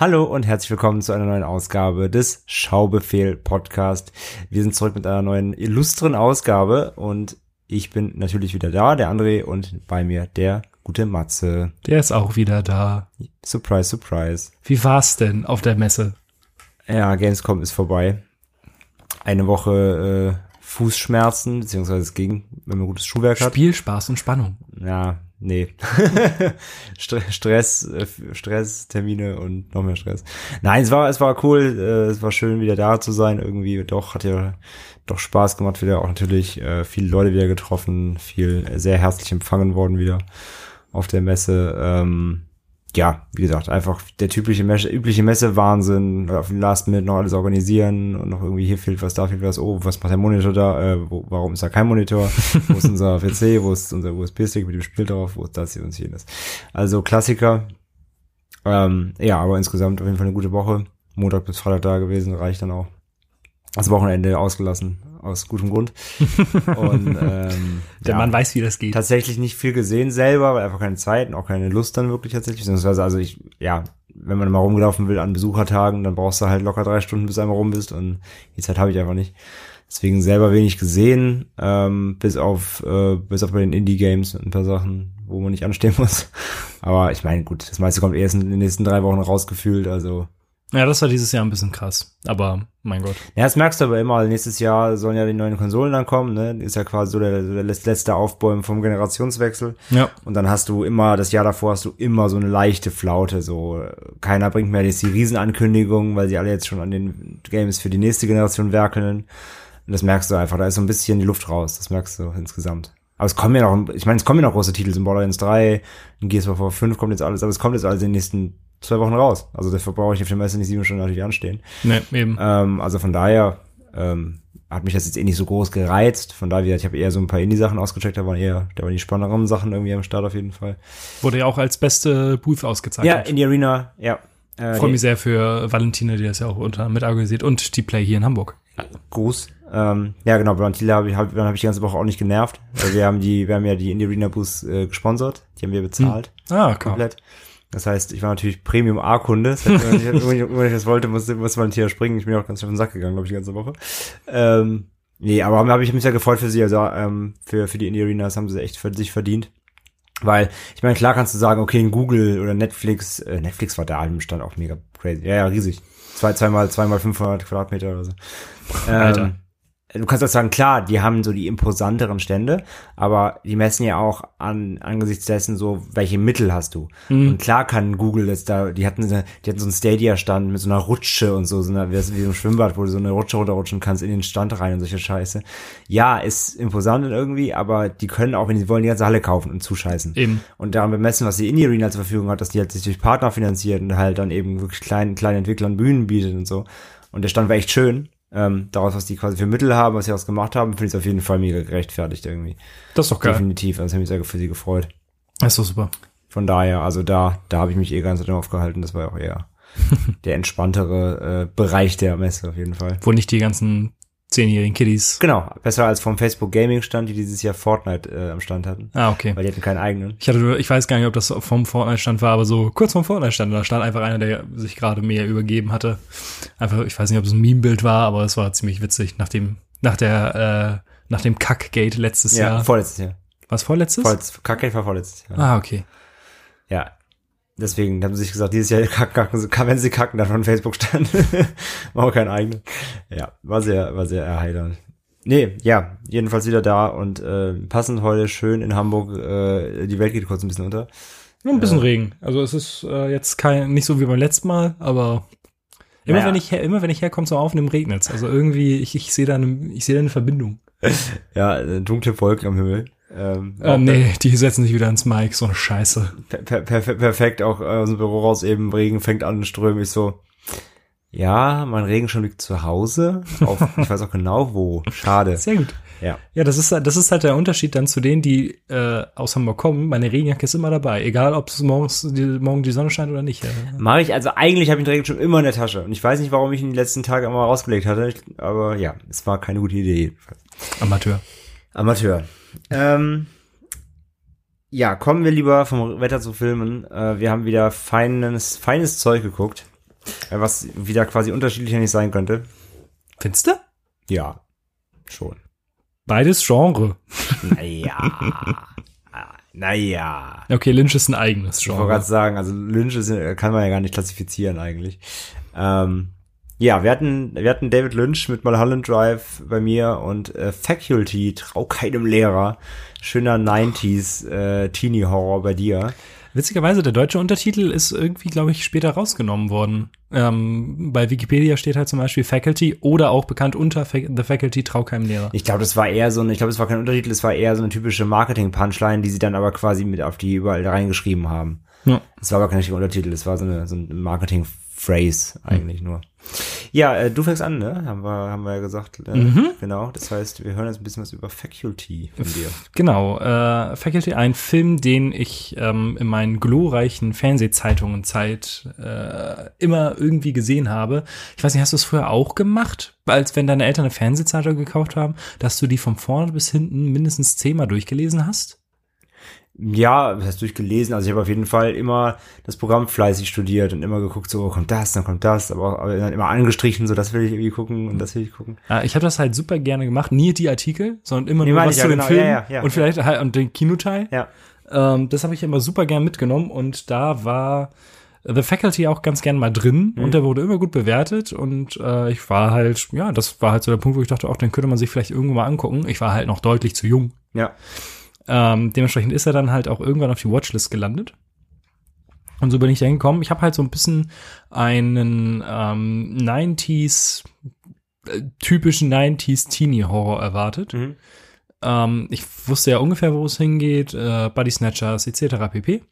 Hallo und herzlich willkommen zu einer neuen Ausgabe des Schaubefehl Podcast. Wir sind zurück mit einer neuen illustren Ausgabe und ich bin natürlich wieder da, der André und bei mir der gute Matze. Der ist auch wieder da. Surprise, surprise. Wie war's denn auf der Messe? Ja, Gamescom ist vorbei. Eine Woche äh, Fußschmerzen, beziehungsweise es ging, wenn man gutes Schuhwerk hat. Spiel, Spaß und Spannung. Ja, nee. Stress, äh, Stress, Termine und noch mehr Stress. Nein, es war, es war cool, äh, es war schön wieder da zu sein irgendwie. Doch, hat ja doch Spaß gemacht wieder. Auch natürlich äh, viele Leute wieder getroffen, viel sehr herzlich empfangen worden wieder auf der Messe. Ähm, ja, wie gesagt, einfach der typische Messe, übliche Messe-Wahnsinn, auf den Last Minute noch alles organisieren und noch irgendwie hier fehlt was, da fehlt was, oh, was macht der Monitor da, äh, wo, warum ist da kein Monitor, wo ist unser PC, wo ist unser USB-Stick mit dem Spiel drauf, wo ist das hier und jenes. Also Klassiker, ähm, ja, aber insgesamt auf jeden Fall eine gute Woche, Montag bis Freitag da gewesen, reicht dann auch. Das Wochenende ausgelassen, aus gutem Grund. Und, ähm, Der ja Mann weiß, wie das geht. tatsächlich nicht viel gesehen selber, weil einfach keine Zeit und auch keine Lust dann wirklich tatsächlich. Beziehungsweise, also ich, ja, wenn man mal rumgelaufen will an Besuchertagen, dann brauchst du halt locker drei Stunden, bis du einmal rum bist und die Zeit habe ich einfach nicht. Deswegen selber wenig gesehen, ähm, bis auf äh, bis auf bei den Indie-Games ein paar Sachen, wo man nicht anstehen muss. Aber ich meine, gut, das meiste kommt erst in den nächsten drei Wochen rausgefühlt, also Ja, das war dieses Jahr ein bisschen krass. Aber mein Gott. Ja, das merkst du aber immer. Nächstes Jahr sollen ja die neuen Konsolen dann kommen, ne? Ist ja quasi so der, der letzte Aufbäumen vom Generationswechsel. Ja. Und dann hast du immer, das Jahr davor hast du immer so eine leichte Flaute. So, keiner bringt mehr jetzt die Riesenankündigungen, weil sie alle jetzt schon an den Games für die nächste Generation werkeln. Und das merkst du einfach. Da ist so ein bisschen die Luft raus. Das merkst du insgesamt. Aber es kommen ja noch, ich meine, es kommen ja noch große Titel. So Borderlands 3, in Gears of War 5 kommt jetzt alles, aber es kommt jetzt alles in den nächsten zwei Wochen raus. Also dafür brauche ich auf dem Messe nicht sieben Stunden natürlich anstehen. Ne, eben. Ähm, also von daher ähm, hat mich das jetzt eh nicht so groß gereizt. Von daher, ich habe eher so ein paar Indie-Sachen ausgecheckt, da waren eher, da waren die spannenderen Sachen irgendwie am Start auf jeden Fall. Wurde ja auch als beste Booth ausgezeichnet. Ja, Indie Arena, ja. Äh, Freue mich sehr für Valentina, die das ja auch unter mit organisiert und die Play hier in Hamburg. Gruß. Ähm, ja, genau, Brantila habe ich, hab, dann hab ich die ganze Woche auch nicht genervt. Weil wir haben die, wir haben ja die Indie Arena Booths äh, gesponsert. Die haben wir bezahlt. Ah, klar. Komplett. Das heißt, ich war natürlich Premium A-Kunde. Das heißt, wenn ich, wenn das wollte, musste, musste Valentina springen. Ich bin auch ganz schön auf den Sack gegangen, glaube ich, die ganze Woche. Ähm, nee, aber habe ich mich sehr gefreut für sie, also ähm, für, für die Indie Arena, das haben sie echt für sich verdient. Weil, ich meine, klar kannst du sagen, okay, in Google oder Netflix, äh, Netflix war da im Stand auch mega crazy. Ja, ja, riesig. Zwei, zweimal, zweimal 500 Quadratmeter oder so. Alter. Du kannst auch sagen, klar, die haben so die imposanteren Stände, aber die messen ja auch an, angesichts dessen so, welche Mittel hast du. Und klar kann Google jetzt da, die hatten, so- die hatten so einen Stadia-Stand mit so einer Rutsche und so, so einer, wie wie so ein Schwimmbad, wo du so eine Rutsche runterrutschen kannst in den Stand rein und solche Scheiße. Ja, ist imposant irgendwie, aber die können auch, wenn sie wollen, die ganze Halle kaufen und zuscheißen. Eben. Und daran bemessen, was die Indie Arena zur Verfügung hat, dass die halt sich durch Partner finanziert und halt dann eben wirklich kleinen, kleinen Entwicklern Bühnen bietet und so. Und der Stand war echt schön. Ähm, daraus, was die quasi für Mittel haben, was sie aus gemacht haben, finde ich es auf jeden Fall mega gerechtfertigt irgendwie. Das ist doch geil. Definitiv. Also ich habe mich sehr für sie gefreut. Das ist doch super. Von daher, also da, da habe ich mich eh ganz drin aufgehalten. Das war auch eher der entspanntere äh, Bereich der Messe auf jeden Fall. Wo nicht die ganzen zehnjährigen Kiddies. Genau, besser als vom Facebook Gaming Stand, die dieses Jahr Fortnite äh, am Stand hatten. Ah, okay. Weil die hatten keinen eigenen. Ich hatte, ich weiß gar nicht, ob das vom Fortnite-Stand war, aber so kurz vom Fortnite-Stand, da stand einfach einer, der sich gerade mehr übergeben hatte. Einfach, ich weiß nicht, ob es ein Meme-Bild war, aber es war ziemlich witzig nach dem, nach der, äh, nach dem Kackgate letztes Ja, Jahr. vorletztes Jahr. Was vorletztes? Vorletz, Kacke war vorletztes Jahr. Ah, okay. Ja. Deswegen haben sie sich gesagt, dieses Jahr kacken, kacken, wenn sie kacken, dann von Facebook stand. War auch kein eigener. Ja, war sehr, war sehr erheiternd. Nee, ja, jedenfalls wieder da und äh, passend heute schön in Hamburg, äh, die Welt geht kurz ein bisschen unter. Nur ein bisschen Regen. Also es ist äh, jetzt kein, nicht so wie beim letzten Mal, aber immer Naja. wenn ich her, immer wenn ich herkomme zum Aufnehmen regnet Also irgendwie, ich, ich sehe da eine, ich sehe da eine Verbindung. Ja, äh, dunkle Wolken am Himmel. Ähm, Äh, nee, die setzen sich wieder ins Mic, so eine Scheiße. per, per, per, perfekt auch äh, aus dem Büro raus eben, Regen fängt an zu strömen. Ich so, ja, mein Regenschirm liegt zu Hause. Auf, ich weiß auch genau wo. Schade. Sehr gut. Ja. Ja, das ist, das ist halt der Unterschied dann zu denen, die äh, aus Hamburg kommen. Meine Regenjacke ist immer dabei, egal ob es morgens die, morgen die Sonne scheint oder nicht. Ja. Mache ich, also eigentlich habe ich den Regenschirm immer in der Tasche. Und ich weiß nicht, warum ich ihn die letzten Tage immer rausgelegt hatte. Aber ja, es war keine gute Idee jedenfalls. Amateur. Amateur. Ähm, ja, kommen wir lieber vom Wetter zu Filmen. Äh, wir haben wieder feines, feines Zeug geguckt. Äh, was wieder quasi unterschiedlicher nicht sein könnte. Findest du? Ja, schon. Beides Genre. Naja. naja. Okay, Lynch ist ein eigenes Ich wollte gerade Genre. sagen, also Lynch ist, kann man ja gar nicht klassifizieren eigentlich. Ähm, ja, wir hatten, wir hatten David Lynch mit Mulholland Drive bei mir und äh, Faculty, Trau keinem Lehrer. Schöner 90s äh, Teenie-Horror bei dir. Witzigerweise, der deutsche Untertitel ist irgendwie, glaube ich, später rausgenommen worden. Ähm, bei Wikipedia steht halt zum Beispiel Faculty oder auch bekannt unter Fa The Faculty Trau keinem Lehrer. Ich glaube, das war eher so eine, ich glaube, es war kein Untertitel, es war eher so eine typische Marketing-Punchline, die sie dann aber quasi mit auf die überall reingeschrieben haben. Ja. Es war aber kein richtiger Untertitel, es war so eine, so ein Marketing-Phrase eigentlich nur. Ja, äh, du fängst an, ne? Haben wir, haben wir ja gesagt. Äh, Mhm. Genau. Das heißt, wir hören jetzt ein bisschen was über Faculty von dir. Genau, äh, Faculty, ein Film, den ich ähm, in meinen glorreichen Fernsehzeitungen Zeit äh, immer irgendwie gesehen habe. Ich weiß nicht, hast du es früher auch gemacht? Als wenn deine Eltern eine Fernsehzeitung gekauft haben, dass du die von vorne bis hinten mindestens zehnmal durchgelesen hast? Ja, das hast durchgelesen. Also ich habe auf jeden Fall immer das Programm fleißig studiert und immer geguckt, so kommt das, dann kommt das, aber, aber dann immer angestrichen, so das will ich irgendwie gucken und das will ich gucken. Ja, ich habe das halt super gerne gemacht. Nie die Artikel, sondern immer Nee, nur was ich, zu ja, den genau. Filmen Ja, ja, ja. und vielleicht halt und den Kinoteil. Ja. Ähm, das habe ich immer super gern mitgenommen und da war The Faculty auch ganz gern mal drin Mhm. und der wurde immer gut bewertet und äh, ich war halt, ja, das war halt so der Punkt, wo ich dachte, auch den könnte man sich vielleicht irgendwo mal angucken. Ich war halt noch deutlich zu jung. Ja. Ähm, dementsprechend ist er dann halt auch irgendwann auf die Watchlist gelandet. Und so bin ich da hingekommen. Ich habe halt so ein bisschen einen ähm, 90s, äh, typischen 90s Teenie-Horror erwartet. Mhm. Ähm, ich wusste ja ungefähr, wo es hingeht, äh, Body Snatchers etc. pp.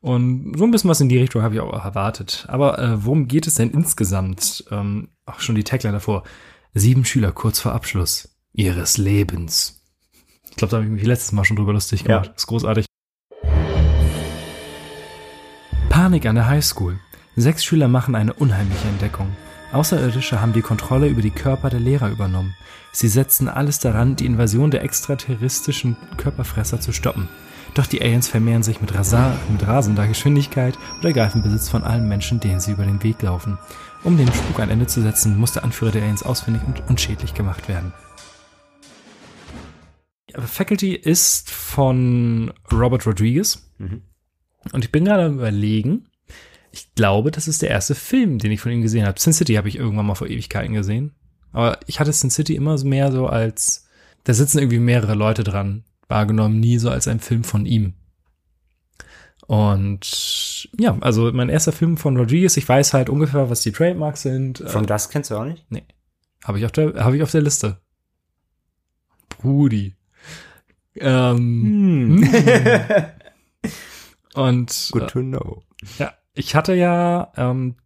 Und so ein bisschen was in die Richtung habe ich auch erwartet. Aber äh, worum geht es denn insgesamt? Ähm, auch schon die Tagline davor. Sieben Schüler kurz vor Abschluss ihres Lebens. Ich glaube, da habe ich mich letztes Mal schon drüber lustig gemacht. Ja. ist großartig. Panik an der Highschool. Sechs Schüler machen eine unheimliche Entdeckung. Außerirdische haben die Kontrolle über die Körper der Lehrer übernommen. Sie setzen alles daran, die Invasion der extraterrestrischen Körperfresser zu stoppen. Doch die Aliens vermehren sich mit, rasa mit rasender Geschwindigkeit und ergreifen Besitz von allen Menschen, denen sie über den Weg laufen. Um dem Spuk ein Ende zu setzen, muss der Anführer der Aliens ausfindig und unschädlich gemacht werden. Faculty ist von Robert Rodriguez. Mhm. Und ich bin gerade am überlegen, ich glaube, das ist der erste Film, den ich von ihm gesehen habe. Sin City habe ich irgendwann mal vor Ewigkeiten gesehen. Aber ich hatte Sin City immer so mehr so als, da sitzen irgendwie mehrere Leute dran, wahrgenommen, nie so als ein Film von ihm. Und ja, also mein erster Film von Rodriguez, ich weiß halt ungefähr, was die Trademarks sind. Äh, From Dusk kennst du auch nicht? habe ich auf der, habe ich auf der Liste. Brudi. Ähm, Hm. und Good to know. Ja, ich hatte ja ähm,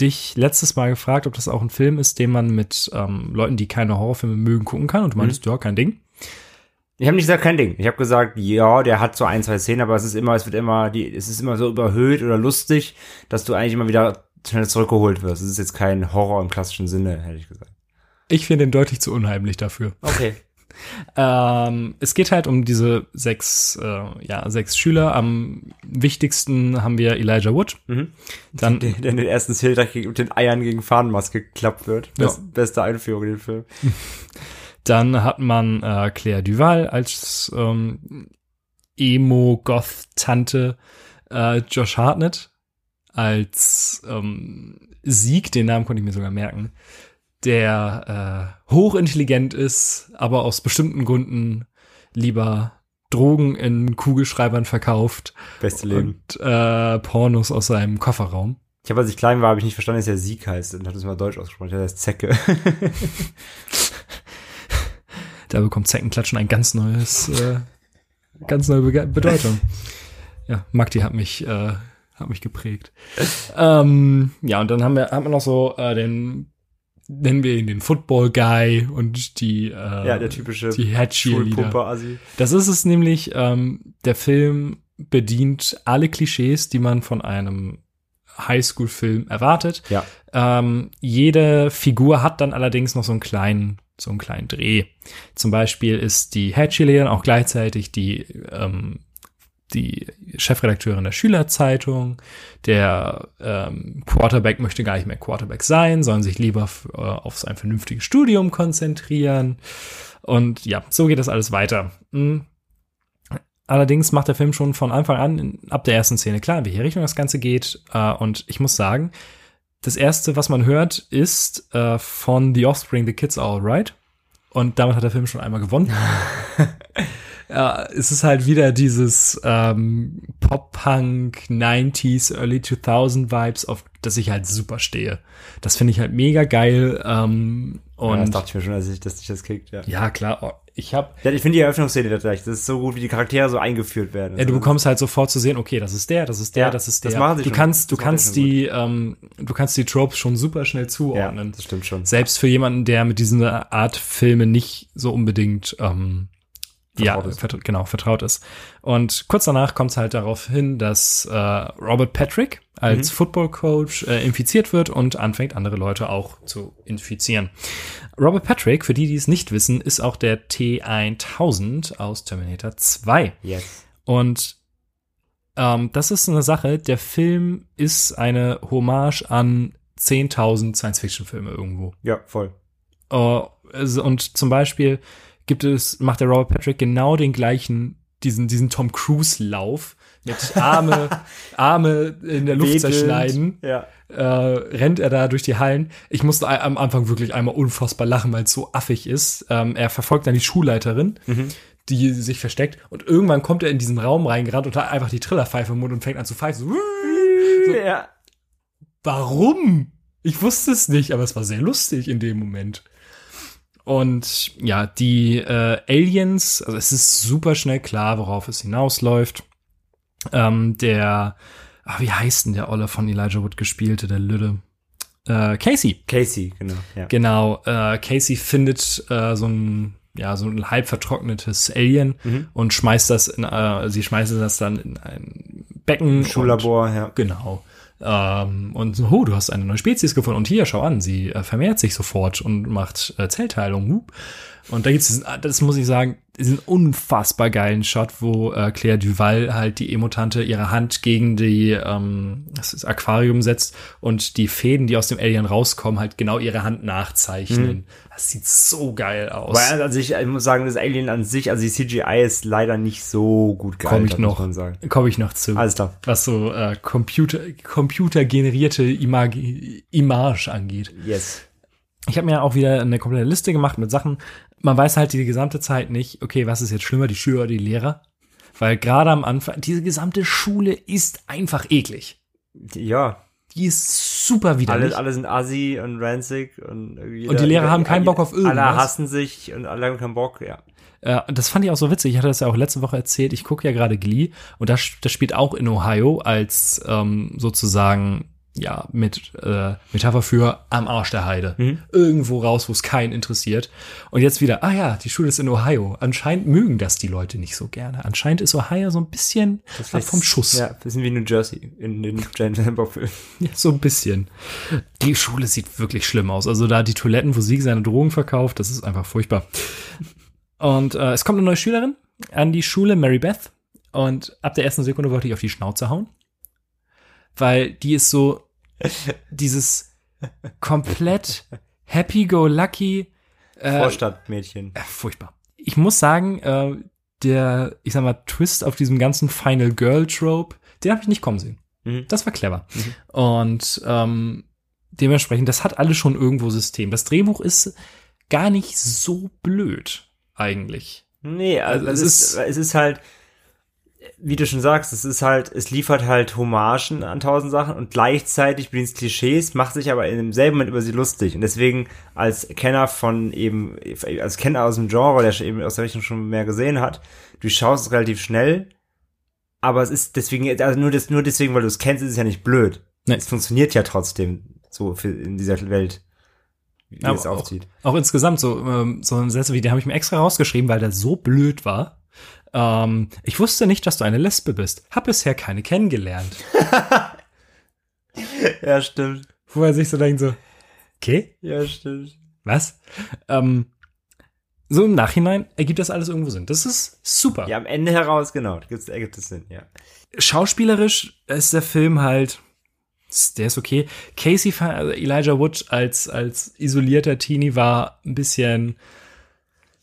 dich letztes Mal gefragt, ob das auch ein Film ist, den man mit ähm, Leuten, die keine Horrorfilme mögen, gucken kann. Und du meintest, ja, kein Ding. Ich habe nicht gesagt, kein Ding. Ich habe gesagt, ja, der hat so ein, zwei Szenen, aber es ist immer, es wird immer, die, es ist immer so überhöht oder lustig, dass du eigentlich immer wieder schnell zurückgeholt wirst. Es ist jetzt kein Horror im klassischen Sinne, hätte ich gesagt. Ich finde ihn deutlich zu unheimlich dafür. Okay. Ähm, es geht halt um diese sechs, äh, ja, sechs Schüler. Am wichtigsten haben wir Elijah Wood. Mhm. Dann, Der, der in den ersten Szenen mit den Eiern gegen Fahnenmaske geklappt wird. Ja. Best, Beste Einführung in den Film. dann hat man äh, Claire Duval als ähm, Emo-Goth-Tante, äh, Josh Hartnett als ähm, Sieg, den Namen konnte ich mir sogar merken, der äh, hochintelligent ist, aber aus bestimmten Gründen lieber Drogen in Kugelschreibern verkauft Beste Leben. und äh, Pornos aus seinem Kofferraum. Ich habe, als ich klein war, habe ich nicht verstanden, dass er Sieg heißt und habe das mal deutsch ausgesprochen. Der heißt Zecke. Da bekommt Zeckenklatschen ein ganz neues, äh, ganz neue Bege Bedeutung. ja, Magdi hat mich, äh, hat mich geprägt. ähm, ja, und dann haben wir, haben wir noch so äh, den, nennen wir ihn den Football Guy und die, äh, Ja, der typische die. Schulpumper-Assi. Das ist es nämlich, ähm, der Film bedient alle Klischees, die man von einem Highschool-Film erwartet. Ja. Ähm, jede Figur hat dann allerdings noch so einen kleinen, so einen kleinen Dreh. Zum Beispiel ist die Head Cheerleaderin auch gleichzeitig die, ähm, die Chefredakteurin der Schülerzeitung. Der ähm, Quarterback möchte gar nicht mehr Quarterback sein, sondern sich lieber äh, auf sein vernünftiges Studium konzentrieren. Und ja, so geht das alles weiter. Mm. Allerdings macht der Film schon von Anfang an, in, ab der ersten Szene klar, in welche Richtung das Ganze geht. Äh, und ich muss sagen, das erste, was man hört, ist äh, von The Offspring, The Kids Are Alright. Und damit hat der Film schon einmal gewonnen. ja, es ist halt wieder dieses ähm, Pop-Punk 90s, Early 2000 Vibes, auf das ich halt super stehe. Das finde ich halt mega geil. Ähm, Und ja, das dachte ich mir schon, als ich, dass ich das kickt, ja. ja, klar, oh, ich habe Ja, ich finde die Eröffnungsszene gleich. Das ist so gut, wie die Charaktere so eingeführt werden. Ja, du bekommst halt sofort zu sehen, okay, das ist der, das ist der, Ja, das ist das der. machen sie du schon. kannst, du Das kannst die, ähm, du kannst die Tropes schon super schnell Ja, zuordnen. das stimmt schon. Selbst für jemanden, der mit dieser Art Filme nicht so unbedingt ähm, Vertraut ja, ist. vertra genau, vertraut ist. Und kurz danach kommt es halt darauf hin, dass äh, Robert Patrick als Mhm. Football Coach äh, infiziert wird und anfängt, andere Leute auch zu infizieren. Robert Patrick, für die, die es nicht wissen, ist auch der T1000 aus Terminator 2. Yes. Und ähm, das ist eine Sache, der Film ist eine Hommage an 10.000 Science-Fiction-Filme irgendwo. Ja, voll. Also- und zum Beispiel gibt es, macht der Robert Patrick genau den gleichen, diesen, diesen Tom Cruise-Lauf mit Arme, Arme in der Luft Wedelnd. zerschneiden Ja. äh, rennt er da durch die Hallen. Ich musste am Anfang wirklich einmal unfassbar lachen, weil es so affig ist. Ähm, er verfolgt dann die Schulleiterin, die sich versteckt und irgendwann kommt er in diesen Raum reingerannt und hat einfach die Trillerpfeife im Mund und fängt an zu pfeifen. So, Ja. Warum? Ich wusste es nicht, aber es war sehr lustig in dem Moment. Und ja, die äh, Aliens, also es ist super schnell klar, worauf es hinausläuft. Ähm, der, ah, wie heißt denn der Olle von Elijah Wood gespielte, der Lüde? Äh, Casey. Casey, genau. Ja. Genau, äh, Casey findet äh, so ein ja so ein halb vertrocknetes Alien Mhm. und schmeißt das in äh, sie schmeißt das dann in ein Becken Schullabor, ja. Genau. Ähm, und so, oh, du hast eine neue Spezies gefunden. Und hier, schau an, sie äh, vermehrt sich sofort und macht äh, Zellteilung. Und da gibt's das muss ich sagen, diesen unfassbar geilen Shot, wo äh, Claire Duval halt die Emotante ihre Hand gegen die ähm, das Aquarium setzt und die Fäden, die aus dem Alien rauskommen, halt genau ihre Hand nachzeichnen. Das sieht so geil aus. Weil, also ich, ich muss sagen, das Alien an sich, also die CGI ist leider nicht so gut Komm ich gealtert, noch. Komme ich noch zu. Alles klar. was so äh, Computer, computergenerierte Imag Image angeht. Yes. Ich habe mir auch wieder eine komplette Liste gemacht mit Sachen. Man weiß halt die gesamte Zeit nicht, okay, was ist jetzt schlimmer, die Schüler oder die Lehrer? Weil gerade am Anfang, diese gesamte Schule ist einfach eklig. Ja, Die ist super widerlich. alle, alle sind assi und ranzig und irgendwie Und die Lehrer haben keinen Bock auf Alle irgendwas. hassen sich und alle haben keinen Bock, ja. Äh, das fand ich auch so witzig. Ich hatte das ja auch letzte Woche erzählt. Ich gucke ja gerade Glee und das, das spielt auch in Ohio als ähm, sozusagen ja mit äh, Metapher für am Arsch der Heide. Irgendwo raus, wo es keinen interessiert. Und jetzt wieder, ah ja, die Schule ist in Ohio. Anscheinend mögen das die Leute nicht so gerne. Anscheinend ist Ohio so ein bisschen ab vom Schuss. Ja, bisschen wie New Jersey in den James Hamburg-Filmen. Ja, so ein bisschen. Die Schule sieht wirklich schlimm aus. Also da die Toiletten, wo Sieg seine Drogen verkauft, das ist einfach furchtbar. Und äh, es kommt eine neue Schülerin an die Schule, Mary Beth. Und ab der ersten Sekunde wollte ich auf die Schnauze hauen. Weil die ist so dieses komplett happy-go-lucky äh, Vorstadtmädchen. äh, furchtbar. Ich muss sagen, äh, der, ich sag mal, Twist auf diesem ganzen Final Girl Trope, den habe ich nicht kommen sehen. Mhm. Das war clever. Und ähm, dementsprechend, das hat alles schon irgendwo System. Das Drehbuch ist gar nicht so blöd, eigentlich. Nee, also, Also es, es ist, es ist halt, wie du schon sagst, es ist halt, es liefert halt Hommagen an tausend Sachen und gleichzeitig bedient Klischees, macht sich aber in demselben Moment über sie lustig. Und deswegen als Kenner von eben, als Kenner aus dem Genre, der eben aus der Richtung schon mehr gesehen hat, du schaust es relativ schnell, aber es ist deswegen, also nur, das, nur deswegen, weil du es kennst, ist es ja nicht blöd. Nee. Es funktioniert ja trotzdem so für, in dieser Welt, wie Aber es aufzieht. Auch insgesamt so, ähm, so Sätze wie, die habe ich mir extra rausgeschrieben, weil der so blöd war. Ähm, ich wusste nicht, dass du eine Lesbe bist. Hab bisher keine kennengelernt. Ja, stimmt. Wo er sich so denkt so, okay, Ja, stimmt. was? Ähm, so im Nachhinein ergibt das alles irgendwo Sinn. Das ist super. Ja, am Ende heraus, genau, gibt's, ergibt es Sinn, ja. Schauspielerisch ist der Film halt, der ist okay. Casey, also Elijah Wood als, als isolierter Teenie war ein bisschen,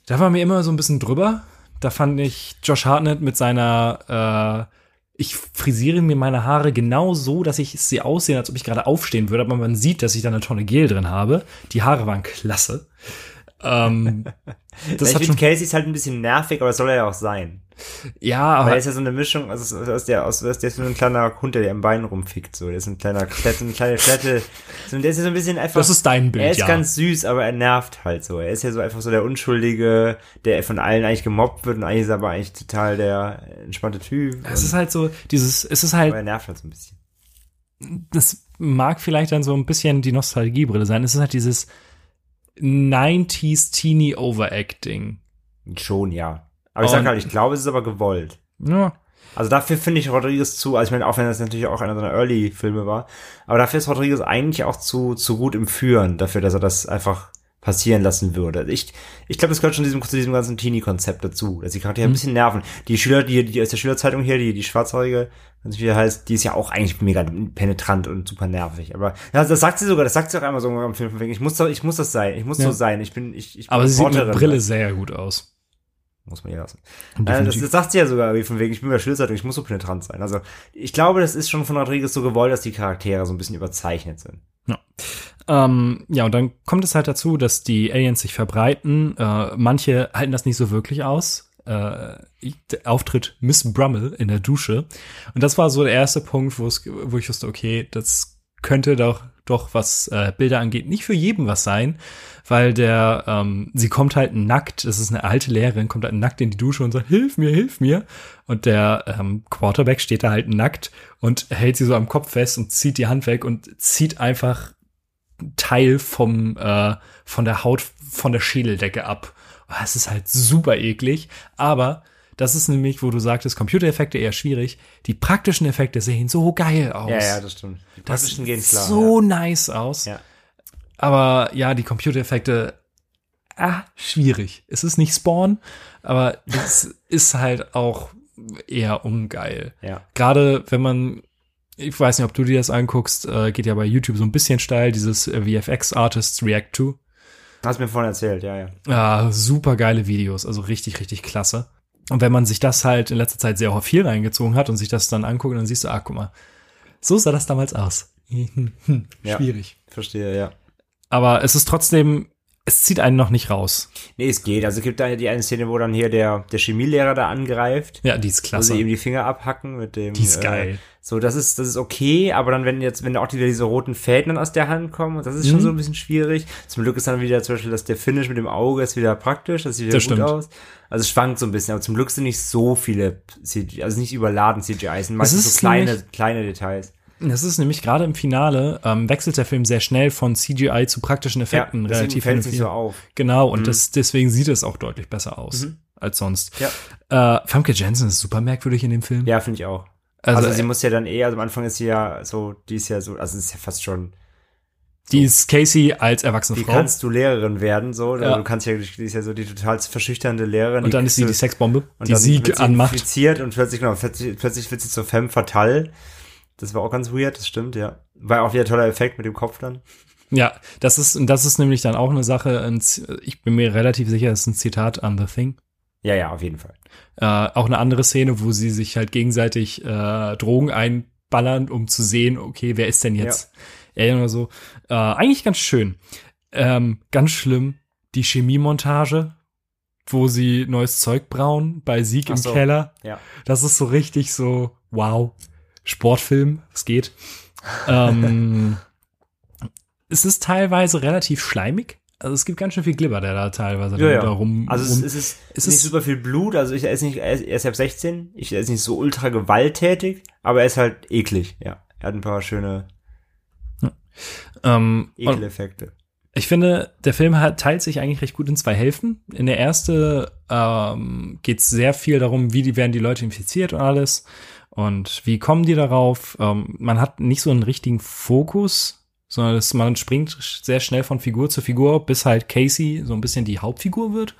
da war mir immer so ein bisschen drüber. Da fand ich Josh Hartnett mit seiner, äh, ich frisiere mir meine Haare genau so, dass ich sie aussehen, als ob ich gerade aufstehen würde, aber man sieht, dass ich da eine Tonne Gel drin habe. Die Haare waren klasse. Ähm, das ich finde, Casey ist halt ein bisschen nervig, aber das soll er ja auch sein. ja, Aber aber er ist ja so eine Mischung, also aus der, aus, der ist so ein kleiner Hund, der am Bein rumfickt, so. Der ist ein kleiner, Klette, eine kleine Klette. So, der ist ja so ein bisschen einfach. das ist dein Bild, er ist ja. ganz süß, aber er nervt halt so. Er ist ja so einfach so der Unschuldige, der von allen eigentlich gemobbt wird und eigentlich ist er aber eigentlich total der entspannte Typ. es ist halt so, dieses, es ist halt aber er nervt halt so ein bisschen. das mag vielleicht dann so ein bisschen die Nostalgiebrille sein. Es ist halt dieses 90s Teenie Overacting. Schon, ja. Aber ich sag halt, ich glaube, es ist aber gewollt. Ja. Also dafür finde ich Rodriguez zu, also ich meine, auch wenn das natürlich auch einer seiner Early-Filme war, aber dafür ist Rodriguez eigentlich auch zu, zu gut im Führen, dafür, dass er das einfach passieren lassen würde. Ich, ich glaube, das gehört schon diesem, zu diesem ganzen Teenie-Konzept dazu, dass die Charaktere ein bisschen nerven. Die Schüler, die, die aus der Schülerzeitung hier, die, die Schwarzhaarige, nicht, wie heißt, die ist ja auch eigentlich mega penetrant und super nervig. Aber ja, das sagt sie sogar, das sagt sie auch einmal so am Film von wegen, ich muss, doch- ich muss das sein, ich muss Ja. so sein, ich bin, ich, ich bin Aber sie sieht mit. Brille sehr gut aus. Muss man ihr lassen. Äh, das, sagt sie ja sogar, wie von wegen, ich bin bei der Schulzeitung, ich muss so penetrant sein. Also, ich glaube, das ist schon von Rodriguez so gewollt, dass die Charaktere so ein bisschen überzeichnet sind. Ähm, ja, und dann kommt es halt dazu, dass die Aliens sich verbreiten. Äh, manche halten das nicht so wirklich aus. Äh, Auftritt Miss Brummel in der Dusche. Und das war so der erste Punkt, wo ich wusste, okay, das könnte doch, doch was äh, Bilder angeht, nicht für jeden was sein, weil der, ähm, sie kommt halt nackt, das ist eine alte Lehrerin, kommt halt nackt in die Dusche und sagt, hilf mir, hilf mir. Und der ähm, Quarterback steht da halt nackt und hält sie so am Kopf fest und zieht die Hand weg und zieht einfach Teil vom äh, von der Haut von der Schädeldecke ab. Oh, Es ist halt super eklig, aber das ist nämlich, wo du sagtest, Computereffekte eher schwierig. Die praktischen Effekte sehen so geil aus. Ja, ja, das stimmt. Die das praktischen sieht gehen klar. so nice aus. Ja. Aber ja, die Computereffekte, ah, schwierig. Es ist nicht Spawn, aber es ist halt auch eher ungeil. ja. ja. Gerade wenn man, ich weiß nicht, ob du dir das anguckst, äh, geht ja bei YouTube so ein bisschen steil, dieses äh, VFX Artists React to. Hast mir vorhin erzählt, ja, ja. Ah, super geile Videos, also richtig, richtig klasse. Und wenn man sich das halt in letzter Zeit sehr viel reingezogen hat und sich das dann anguckt, dann siehst du, ah, guck mal, so sah das damals aus. Ja. Schwierig. Verstehe, ja. Aber es ist trotzdem, es zieht einen noch nicht raus. Nee, es geht. Also es gibt da die eine Szene, wo dann hier der, der Chemielehrer da angreift. Ja, die ist Wo klasse. sie ihm die Finger abhacken mit dem. Die ist äh, geil. So, das ist, das ist okay, aber dann, wenn jetzt, wenn da auch wieder diese roten Fäden dann aus der Hand kommen, das ist schon Mhm. so ein bisschen schwierig. Zum Glück ist dann wieder zum Beispiel, dass der Finish mit dem Auge ist wieder praktisch, das sieht wieder Das gut stimmt. aus. Also es schwankt so ein bisschen, aber zum Glück sind nicht so viele CGI, also nicht überladen CGI, es sind meistens ist so kleine, nämlich- kleine Details. Das ist nämlich gerade im Finale, ähm, wechselt der Film sehr schnell von CGI zu praktischen Effekten deswegen relativ fällt es so auf. Genau, und das, deswegen sieht es auch deutlich besser aus Mhm. als sonst. Ja. Äh, Famke Jensen ist super merkwürdig in dem Film. Ja, finde ich auch. also, Also, sie muss ja dann eh, also am Anfang ist sie ja so, die ist ja so, also ist ja fast schon, die ist Casey als erwachsene wie Frau. kannst du Lehrerin werden, so, Also Ja. du kannst ja, die ist ja so die total verschüchternde Lehrerin. und dann ist sie die Sexbombe, Und die sie wird anmacht. und plötzlich, genau, plötzlich, plötzlich wird sie zur Femme fatale. Das war auch ganz weird, das stimmt, ja. War auch wieder ein toller Effekt mit dem Kopf dann. Ja, das ist, und das ist nämlich dann auch eine Sache, ich bin mir relativ sicher, das ist ein Zitat an The Thing. Ja, ja, auf jeden Fall. Äh, auch eine andere Szene, wo sie sich halt gegenseitig äh, Drogen einballern, um zu sehen, okay, wer ist denn jetzt Alien oder so. Äh, eigentlich ganz schön. Ähm, ganz schlimm, die Chemiemontage. wo sie neues Zeug brauen bei Sieg Ach im so. Keller. Ja. Das ist so richtig so, wow, Sportfilm, es geht. ähm, es ist teilweise relativ schleimig. Also es gibt ganz schön viel Glibber, der da teilweise Ja, ja. da rum. Also es, es ist, Es nicht ist- super viel Blut, also ich, er ist nicht, er ist, er ist ab 16, ich, er ist nicht so ultra gewalttätig, aber er ist halt eklig, ja. Er hat ein paar schöne ähm, und Ekeleffekte. ich finde, der Film hat, teilt sich eigentlich recht gut in zwei Hälften. In der erste ähm, geht es sehr viel darum, wie die, werden die Leute infiziert und alles. Und wie kommen die darauf? Ähm, man hat nicht so einen richtigen Fokus, sondern es, man springt sehr schnell von Figur zu Figur, bis halt Casey so ein bisschen die Hauptfigur wird.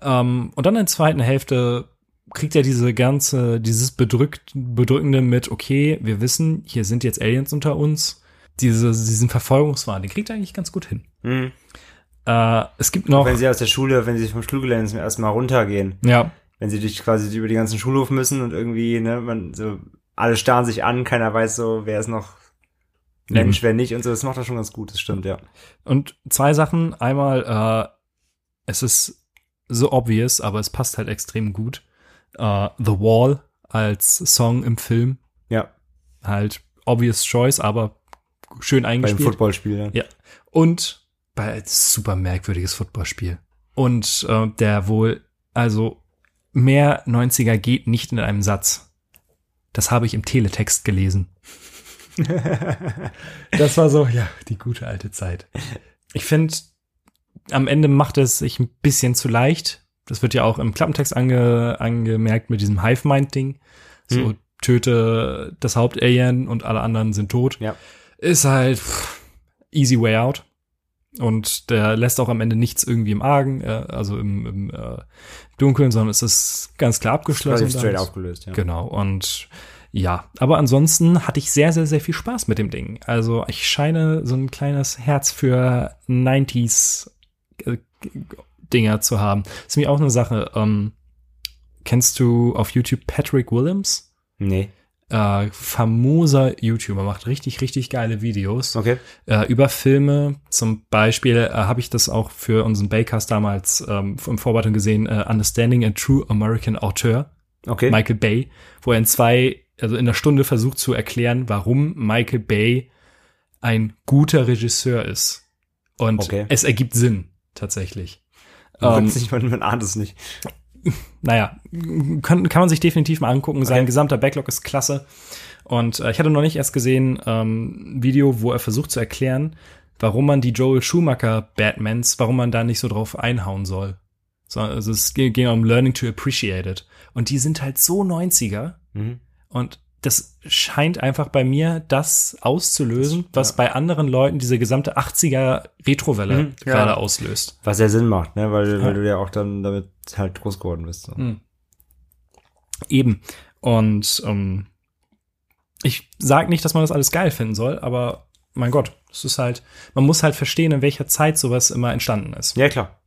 Ähm, und dann in der zweiten Hälfte kriegt er diese ganze, dieses bedrückt, bedrückende mit, okay, wir wissen, hier sind jetzt Aliens unter uns. Diese, diesen Verfolgungswahn, den kriegt er eigentlich ganz gut hin. Mhm. Äh, es gibt noch, Wenn sie aus der Schule, wenn sie vom Schulgelände zum ersten Mal runtergehen, ja, wenn sie durch quasi über die ganzen Schulhof müssen und irgendwie, ne, man so, alle starren sich an, keiner weiß so, wer ist noch Mensch, wer nicht und so, das macht er schon ganz gut, das stimmt, ja. und zwei Sachen. Einmal, äh, es ist so obvious, aber es passt halt extrem gut. Äh, The Wall als Song im Film, Ja, halt obvious choice, aber schön beim eingespielt. Footballspiel, ja. Ja. Und bei super merkwürdiges Footballspiel. Und äh, der wohl, also mehr 90er geht nicht in einem Satz. Das habe ich im Teletext gelesen. das war so, ja, die gute alte Zeit. Ich finde, am Ende macht es sich ein bisschen zu leicht. Das wird ja auch im Klappentext ange, angemerkt mit diesem Hive-Mind-Ding. So, Hm. töte das Hauptalien und alle anderen sind tot. Ja. Ist halt pff, easy way out. Und der lässt auch am Ende nichts irgendwie im Argen, äh, also im, im äh, Dunkeln, sondern es ist ganz klar abgeschlossen. Quasi straight aufgelöst, ja. Genau. Und ja, aber ansonsten hatte ich sehr, sehr, sehr viel Spaß mit dem Ding. Also ich scheine so ein kleines Herz für 90s äh, Dinger zu haben. Das ist mir auch eine Sache. Ähm, kennst du auf YouTube Patrick Williams? Nee, Äh, famoser YouTuber, macht richtig, richtig geile Videos okay. äh, über Filme. Zum Beispiel äh, habe ich das auch für unseren Baycast damals ähm, im Vorbereitung gesehen, äh, Understanding a True American Auteur. Okay. Michael Bay, wo er in zwei, also in einer Stunde versucht zu erklären, warum Michael Bay ein guter Regisseur ist. Und Okay. es ergibt Sinn, tatsächlich. Ähm, nicht, man, man ahnt es nicht. Naja, kann, kann man sich definitiv mal angucken. Sein Okay. gesamter Backlog ist klasse. Und äh, ich hatte noch nicht erst gesehen, ähm, Video, wo er versucht zu erklären, warum man die Joel Schumacher Batmans, warum man da nicht so drauf einhauen soll. So, also es ging ging um Learning to Appreciate it. Und die sind halt so 90er. Mhm. Und das scheint einfach bei mir das auszulösen, was ja. bei anderen Leuten diese gesamte 80er Retrowelle Mhm, ja. gerade auslöst. Was ja Sinn macht, ne, weil, Ja. weil du ja auch dann damit halt groß geworden bist. So. Mhm. Eben. Und ähm, ich sag nicht, dass man das alles geil finden soll, aber mein Gott, es ist halt, man muss halt verstehen, in welcher Zeit sowas immer entstanden ist. Ja, klar.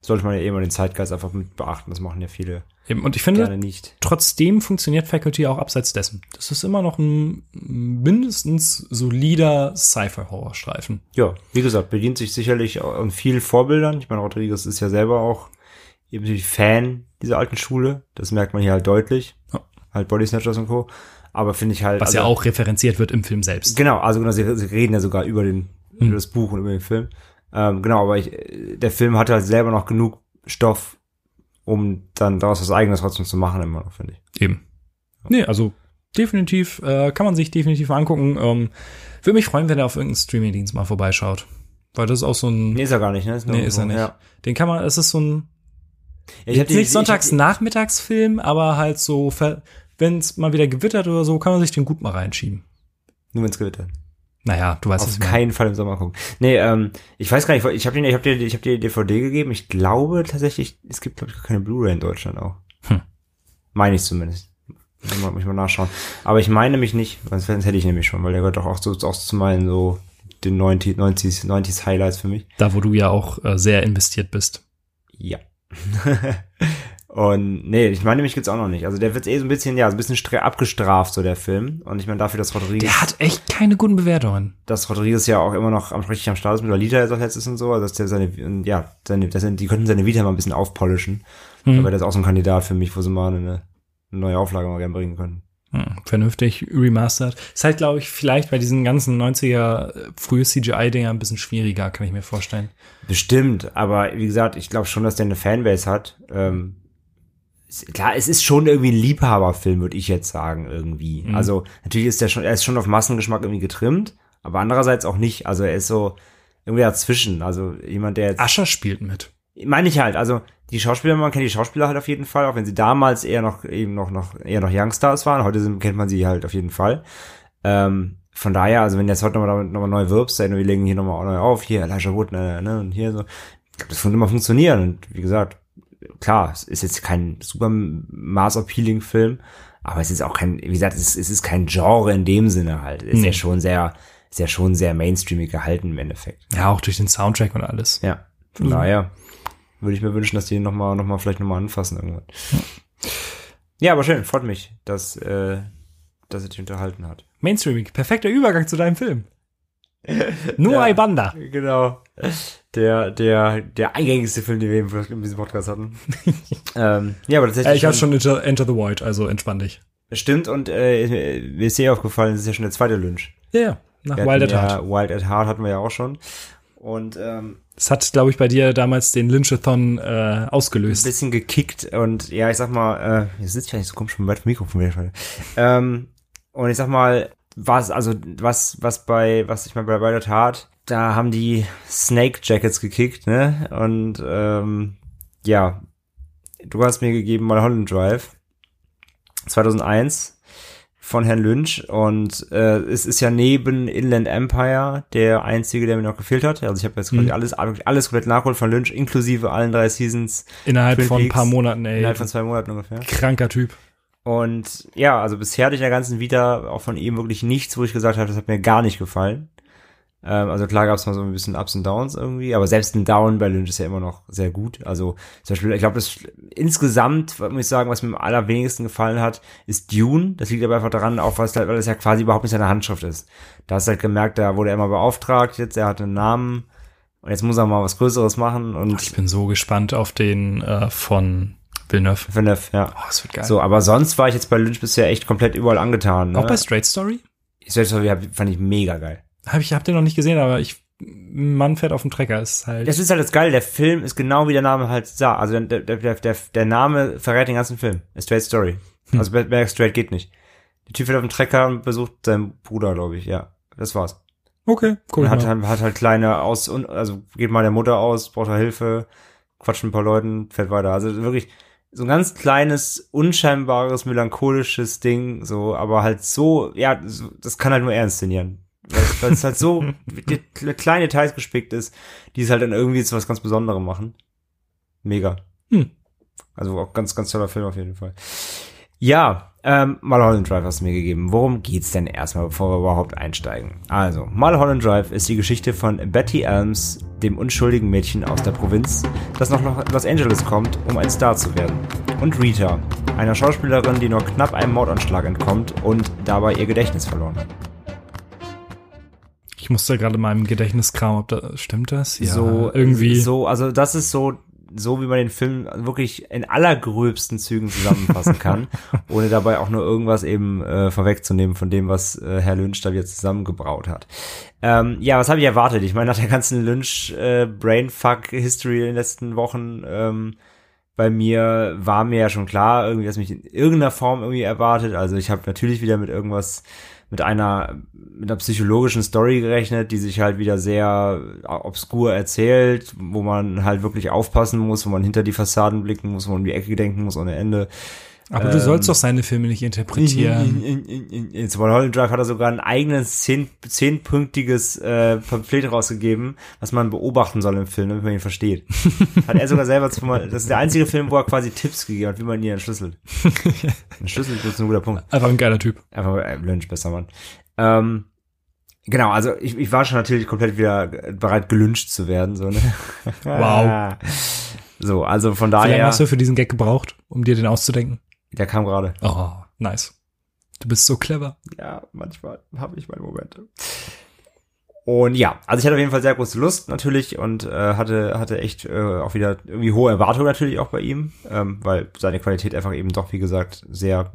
Sollte man ja eh mal den Zeitgeist einfach mit beachten. Das machen ja viele Eben. Und ich finde, trotzdem funktioniert Faculty auch abseits dessen. Das ist immer noch ein mindestens solider Sci-Fi-Horrorstreifen. Ja, wie gesagt, bedient sich sicherlich an vielen Vorbildern. Ich meine, Rodriguez ist ja selber auch eben natürlich Fan dieser alten Schule. Das merkt man hier halt deutlich. Ja. Halt Body Snatchers und Co. Aber finde ich halt. Was also, ja auch referenziert wird im Film selbst. Genau, also genau, sie, sie reden ja sogar über den, Hm. über das Buch und über den Film. Ähm, genau, aber ich, der Film hat halt selber noch genug Stoff, um dann daraus was eigenes trotzdem zu machen, immer noch, finde ich. Eben. Nee, also definitiv, äh, kann man sich definitiv mal angucken. Ähm, Würde mich freuen, wenn er auf irgendeinen Streaming-Dienst mal vorbeischaut. Weil das ist auch so ein. Nee, ist er gar nicht, ne? nur Nee, ist er nicht. Ja. Den kann man, es ist so ein, Ja, ich jetzt die- nicht ich- Sonntags-Nachmittagsfilm, aber halt so, wenn es mal wieder gewittert oder so, kann man sich den gut mal reinschieben. Nur wenn's gewittert. Naja, du weißt Auf ich meine. keinen Fall im Sommer gucken. Nee, ähm, ich weiß gar nicht, ich habe dir, ich hab dir, ich hab dir die DVD gegeben. Ich glaube tatsächlich, es gibt glaube ich keine Blu-ray in Deutschland auch. Hm. Meine ich zumindest. Muss ich mal, muss ich mal nachschauen. Aber ich meine mich nicht, sonst hätte ich nämlich schon, weil der gehört doch auch so auch zu meinen so den 90, 90s, 90s Highlights für mich. Da, wo du ja auch äh, sehr investiert bist. Ja. Und nee, ich meine, mich gibt's auch noch nicht. Also der wird eh so ein bisschen, ja, so ein bisschen abgestraft, so der Film. Und ich meine, dafür, dass Rodriguez, Der hat echt keine guten Bewertungen. dass Rodriguez ja auch immer noch am, richtig am Start ist mit Lolita jetzt auch letztes und so, also dass der seine, ja, seine, das sind, die könnten seine Vita mal ein bisschen aufpolischen. Hm. Aber das ist auch so ein Kandidat für mich, wo sie mal eine, eine neue Auflage mal gerne bringen können. Hm, vernünftig remastered. Ist halt, glaube ich, vielleicht bei diesen ganzen 90er äh, frühe CGI-Dinger ein bisschen schwieriger, kann ich mir vorstellen. Bestimmt, aber wie gesagt, ich glaube schon, dass der eine Fanbase hat. Ähm, klar, es ist schon irgendwie ein Liebhaberfilm, würde ich jetzt sagen, irgendwie. Mhm. Also natürlich ist der schon, er ist schon auf Massengeschmack irgendwie getrimmt, aber andererseits auch nicht. Also er ist so irgendwie dazwischen. Also jemand, der jetzt. Ascher spielt mit. meine ich halt, also die Schauspieler, man kennt die Schauspieler halt auf jeden Fall, auch wenn sie damals eher noch eben noch noch eher noch Youngstars waren, heute sind, kennt man sie halt auf jeden Fall. Ähm, von daher, also wenn du jetzt heute nochmal damit nochmal neu wirbst, dann wir legen hier nochmal neu auf, hier Elijah Wood, ne, ne, und hier so, ich glaub, das wird immer funktionieren. Und wie gesagt, klar, es ist jetzt kein super Mass-Appealing-Film, aber es ist auch kein, wie gesagt, es ist, es ist kein Genre in dem Sinne halt. Es ist Hm. ja schon sehr, ist ja schon sehr mainstreamig gehalten im Endeffekt. Ja, auch durch den Soundtrack und alles. Ja, von Mhm. daher würde ich mir wünschen, dass die ihn noch mal, noch mal vielleicht noch mal anfassen irgendwann. Ja, aber schön, freut mich, dass, äh, dass er dich unterhalten hat. Mainstreaming, perfekter Übergang zu deinem Film. Noah Ja. Banda. Genau. Der, der, der eingängigste Film, den wir eben in diesem Podcast hatten. ähm, ja, aber tatsächlich. Äh, ich hatte schon Enter, Enter the Void, also entspann dich. Stimmt, und äh, mir ist sehr aufgefallen, es ist ja schon der zweite Lynch. Ja. Nach Wir Wild hatten at ja, Heart. Wild at Heart hatten wir ja auch schon. Und ähm, Das hat, glaube ich, bei dir damals den Lynchathon äh, ein ausgelöst. bisschen gekickt und ja, ich sag mal, äh, jetzt sitzt ja nicht so komisch weit vom Mikrofon wieder. Ähm, und ich sag mal, was, also was, was bei, was ich mal bei Wild at Heart, da haben die Snake Jackets gekickt, ne? Und ähm, ja, du hast mir gegeben mal Holland Drive 2001 von Herrn Lynch und äh, es ist ja neben Inland Empire der einzige, der mir noch gefehlt hat. Also ich habe jetzt quasi Mhm. alles, alles komplett nachgeholt von Lynch, inklusive allen drei Seasons Innerhalb Twin von ein paar Monaten, ey. innerhalb von zwei Monaten ungefähr. Kranker Typ. Und ja, also bisher hatte ich in der ganzen Vita auch von ihm wirklich nichts, wo ich gesagt habe, das hat mir gar nicht gefallen. Ähm, also klar gab es mal so ein bisschen Ups und Downs irgendwie, aber selbst ein Down bei Lynch ist ja immer noch sehr gut. Also zum Beispiel, ich glaube, das insgesamt, muss ich sagen, was mir am allerwenigsten gefallen hat, ist Dune. Das liegt aber einfach daran, auch was, weil das ja quasi überhaupt nicht seine Handschrift ist. Da hast du halt gemerkt, da wurde er immer beauftragt, jetzt er hat einen Namen und jetzt muss er mal was Größeres machen und Ich bin so gespannt auf den äh, von Villeneuve. Villeneuve, ja. Oh, das wird geil. So, aber sonst war ich jetzt bei Lynch bisher echt komplett überall angetan. Ne? Auch bei Straight Story? Selbst fand ich mega geil. Hab ich, hab den noch nicht gesehen, aber ich, Mann fährt auf dem Trecker, ist halt. Das ist halt das Geile, der Film ist genau wie der Name halt sah. Also der, der, der, der, Name verrät den ganzen Film. A Straight Story. Also mehr mehr straight geht nicht. Der Typ fährt auf dem Trecker und besucht seinen Bruder, glaube ich, ja. Das war's. okay, cool. Und hat, ja. halt- hat halt kleine aus, und- also geht mal der Mutter aus, braucht er Hilfe, quatscht ein paar Leuten, fährt weiter. Also wirklich so ein ganz kleines, unscheinbares, melancholisches Ding, so, aber halt so, ja, das kann halt nur er inszenieren. Weil, es halt so kleine Details gespickt ist, die es halt dann irgendwie zu was ganz Besonderem machen. Mega. Hm. Also auch ganz, ganz toller Film auf jeden Fall. Ja, ähm, Mulholland Drive hast du mir gegeben. Worum geht's denn erstmal, bevor wir überhaupt einsteigen? Also, Mulholland Drive ist die Geschichte von Betty Elms, dem unschuldigen Mädchen aus der Provinz, das noch nach Los Angeles kommt, um ein Star zu werden. Und Rita, einer Schauspielerin, die nur knapp einem Mordanschlag entkommt und dabei ihr Gedächtnis verloren hat. Musste gerade mal im Gedächtnis kramen, ob da, stimmt das? Ja, so irgendwie. So, also das ist so, so wie man den Film wirklich in allergröbsten Zügen zusammenfassen kann, ohne dabei auch nur irgendwas eben äh, vorwegzunehmen von dem, was äh, Herr Lynch da wieder zusammengebraut hat. Ähm, ja, was habe ich erwartet? Ich meine, nach der ganzen Lynch äh, in den letzten Wochen ähm, bei mir war mir ja schon klar, irgendwie, dass mich in irgendeiner Form irgendwie erwartet. Also ich habe natürlich wieder mit irgendwas, mit einer, mit einer psychologischen Story gerechnet, die sich halt wieder sehr obskur erzählt, wo man halt wirklich aufpassen muss, wo man hinter die Fassaden blicken muss, wo man um die Ecke denken muss ohne Ende. Aber du sollst doch seine Filme nicht interpretieren. In, in, in, in Mulholland Drive hat er sogar ein eigenes zehn, zehnpunktiges äh, Pamphlet rausgegeben, was man beobachten soll im Film, damit man ihn versteht. hat er sogar selber, zu, das ist der einzige Film, wo er quasi Tipps gegeben hat, wie man ihn entschlüsselt. Entschlüsselt ist ein guter Punkt. Einfach ein geiler Typ. Einfach äh, Lynch, besser Mann. Ähm, genau, also ich, ich war schon natürlich komplett wieder bereit, gelünscht zu werden. So, ne? Wow. So, also von Wie lange daher, hast du für diesen Gag gebraucht, um dir den auszudenken? Der kam gerade. Oh, nice. Du bist so clever. Ja, manchmal habe ich meine Momente. Und ja, also ich hatte auf jeden Fall sehr große Lust natürlich und äh, hatte hatte echt äh, auch wieder irgendwie hohe Erwartungen natürlich auch bei ihm, ähm, weil seine Qualität einfach eben doch wie gesagt sehr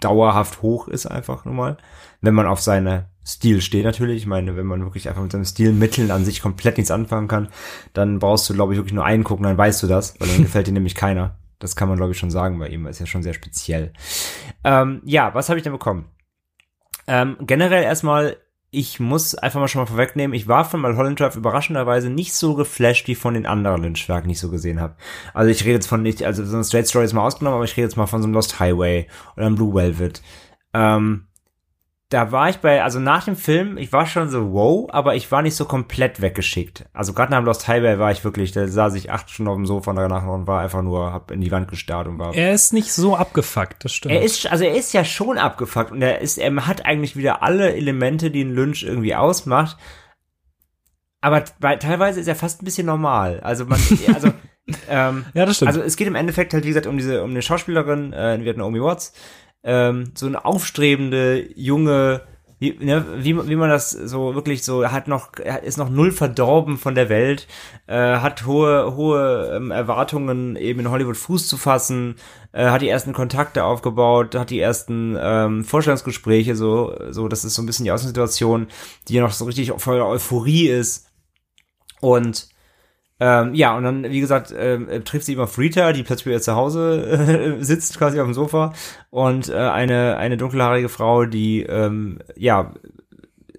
dauerhaft hoch ist einfach nun mal, wenn man auf seine Stil steht natürlich. Ich meine, wenn man wirklich einfach mit seinem Stilmitteln an sich komplett nichts anfangen kann, dann brauchst du glaube ich wirklich nur einen gucken, dann weißt du das, weil dann gefällt dir nämlich keiner. Das kann man glaube ich schon sagen bei ihm, ist ja schon sehr speziell. Ähm, ja, was habe ich denn bekommen? Ähm, generell erstmal, ich muss einfach mal schon mal vorwegnehmen, ich war von Mulholland Drive überraschenderweise nicht so geflasht, wie von den anderen Lynch-Werken, die ich so gesehen habe. Also ich rede jetzt von nicht, also so ein Straight Story ist mal ausgenommen, aber ich rede jetzt mal von so einem Lost Highway oder einem Blue Velvet. Ähm, da war ich bei, also nach dem Film, ich war schon so wow, aber ich war nicht so komplett weggeschickt. Also gerade nach dem Lost Highway war ich wirklich, da saß ich acht Stunden auf dem Sofa danach und war einfach nur, hab in die Wand gestarrt und war Er ist nicht so abgefuckt, das stimmt. er ist, also er ist ja schon abgefuckt und er ist, er hat eigentlich wieder alle Elemente, die ein Lynch irgendwie ausmacht. Aber bei, teilweise ist er fast ein bisschen normal. Also man, also, ähm, ja, das stimmt. also es geht im Endeffekt halt, wie gesagt, um diese, um eine Schauspielerin, äh, wir hatten Naomi Watts, ähm, so eine aufstrebende, junge, wie, ne, wie, wie man das so wirklich so hat noch ist noch null verdorben von der Welt äh, hat hohe hohe ähm, Erwartungen eben in Hollywood Fuß zu fassen äh, hat die ersten Kontakte aufgebaut hat die ersten ähm, Vorstellungsgespräche so so das ist so ein bisschen die Außensituation die noch so richtig voller Euphorie ist. Und ähm, ja, und dann, wie gesagt, ähm, äh, trifft sie immer Frita, die plötzlich wieder zu Hause äh, sitzt, quasi auf dem Sofa. Und äh, eine, eine dunkelhaarige Frau, die, ähm, ja,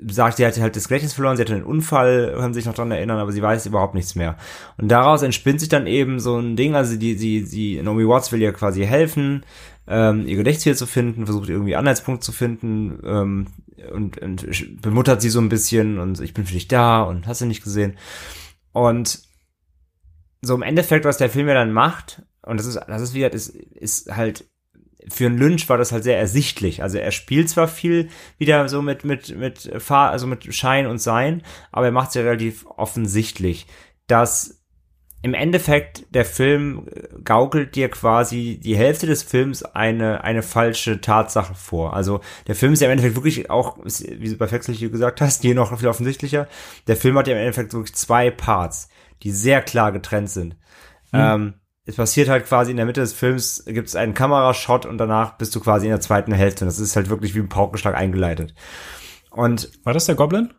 sagt, sie hatte halt das Gedächtnis verloren, sie hatte einen Unfall, kann sich noch dran erinnern, aber sie weiß überhaupt nichts mehr. Und daraus entspinnt sich dann eben so ein Ding, also die, sie, sie, Naomi Watts will ihr quasi helfen, ähm, ihr Gedächtnis wieder zu finden, versucht irgendwie Anhaltspunkt zu finden, ähm, und, und bemuttert sie so ein bisschen und ich bin für dich da und hast du nicht gesehen. Und so im Endeffekt, was der Film ja dann macht, und das ist, das ist wieder, das ist halt, für einen Lynch war das halt sehr ersichtlich. Also er spielt zwar viel wieder so mit, mit, mit Fahr, also mit Schein und Sein, aber er macht es ja relativ offensichtlich, dass im Endeffekt der Film gaukelt dir quasi die Hälfte des Films eine, eine falsche Tatsache vor. Also der Film ist ja im Endeffekt wirklich auch, wie du bei Fexlich gesagt hast, hier noch viel offensichtlicher. Der Film hat ja im Endeffekt wirklich zwei Parts die sehr klar getrennt sind. Mhm. Ähm, es passiert halt quasi in der Mitte des Films, gibt es einen Kamerashot und danach bist du quasi in der zweiten Hälfte. Und das ist halt wirklich wie ein Paukenschlag eingeleitet. Und war das der Goblin?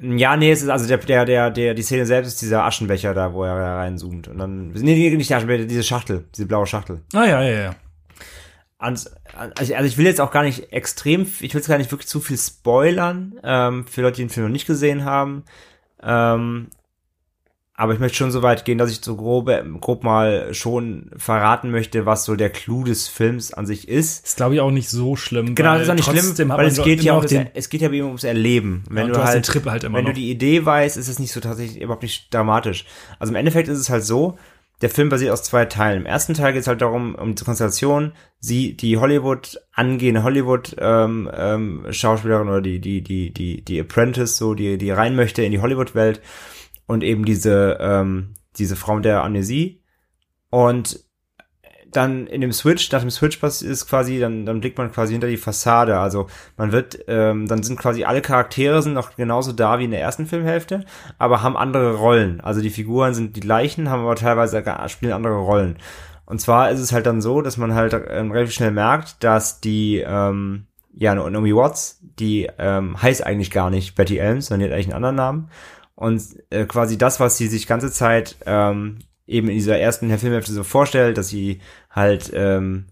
Ja, nee, es ist also der, der, der, der, die Szene selbst ist dieser Aschenbecher da, wo er da reinzoomt. Und dann, nee, nicht der Aschenbecher, diese Schachtel, diese blaue Schachtel. Ah, ja, ja, ja. Und, also ich will jetzt auch gar nicht extrem, ich will jetzt gar nicht wirklich zu viel spoilern, ähm, für Leute, die den Film noch nicht gesehen haben. Ähm, aber ich möchte schon so weit gehen, dass ich so grob, grob mal schon verraten möchte, was so der Clou des Films an sich ist. Ist glaube ich auch nicht so schlimm. Genau, das ist auch nicht schlimm, weil es geht ja auch, den, es geht ja eben ums Erleben. Wenn ja, du, du halt, Trip halt immer wenn noch. du die Idee weißt, ist es nicht so tatsächlich überhaupt nicht dramatisch. Also im Endeffekt ist es halt so, der Film basiert aus zwei Teilen. Im ersten Teil geht es halt darum, um die Konstellation, sie, die Hollywood, angehende Hollywood ähm, ähm, Schauspielerin oder die, die, die, die, die Apprentice, so, die, die rein möchte in die Hollywood-Welt und eben diese, ähm, diese Frau der Amnesie. Und dann in dem Switch, nach dem Switch ist quasi, dann, dann blickt man quasi hinter die Fassade. Also man wird, ähm, dann sind quasi alle Charaktere sind noch genauso da wie in der ersten Filmhälfte, aber haben andere Rollen. Also die Figuren sind die gleichen, haben aber teilweise spielen andere Rollen. Und zwar ist es halt dann so, dass man halt ähm, relativ schnell merkt, dass die, ähm, ja, Naomi Watts, die ähm, heißt eigentlich gar nicht Betty Elms, sondern die hat eigentlich einen anderen Namen. Und äh, quasi das, was sie sich ganze Zeit ähm, eben in dieser ersten Filmhälfte so vorstellt, dass sie halt ähm,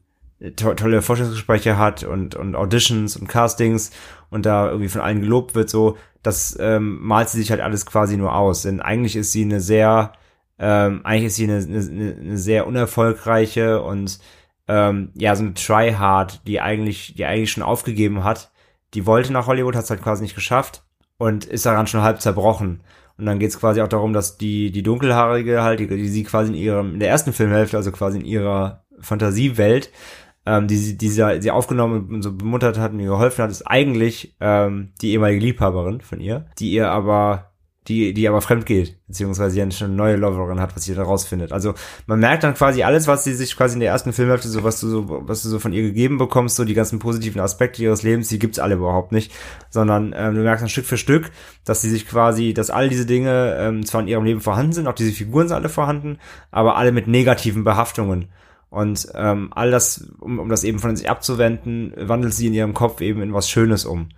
to tolle Forschungsgespräche hat und, und Auditions und Castings und da irgendwie von allen gelobt wird, so, das ähm, malt sie sich halt alles quasi nur aus. Denn eigentlich ist sie eine sehr, ähm, eigentlich ist sie eine, eine, eine sehr unerfolgreiche und ähm, ja, so eine Tryhard, die eigentlich, die eigentlich schon aufgegeben hat. Die wollte nach Hollywood, hat es halt quasi nicht geschafft und ist daran schon halb zerbrochen. Und dann geht's quasi auch darum, dass die, die Dunkelhaarige halt, die, die sie quasi in ihrem, in der ersten Filmhälfte, also quasi in ihrer Fantasiewelt, ähm, die, sie, die sie, sie aufgenommen und so bemuttert hat und ihr geholfen hat, ist eigentlich ähm, die ehemalige Liebhaberin von ihr, die ihr aber die, die aber fremd geht, beziehungsweise ja schon eine neue Loverin hat, was sie da rausfindet. Also man merkt dann quasi alles, was sie sich quasi in der ersten Filmhälfte, so was du so, was du so von ihr gegeben bekommst, so die ganzen positiven Aspekte ihres Lebens, die gibt's alle überhaupt nicht, sondern ähm, du merkst dann Stück für Stück, dass sie sich quasi, dass all diese Dinge ähm, zwar in ihrem Leben vorhanden sind, auch diese Figuren sind alle vorhanden, aber alle mit negativen Behaftungen. Und ähm, all das, um, um das eben von sich abzuwenden, wandelt sie in ihrem Kopf eben in was Schönes um.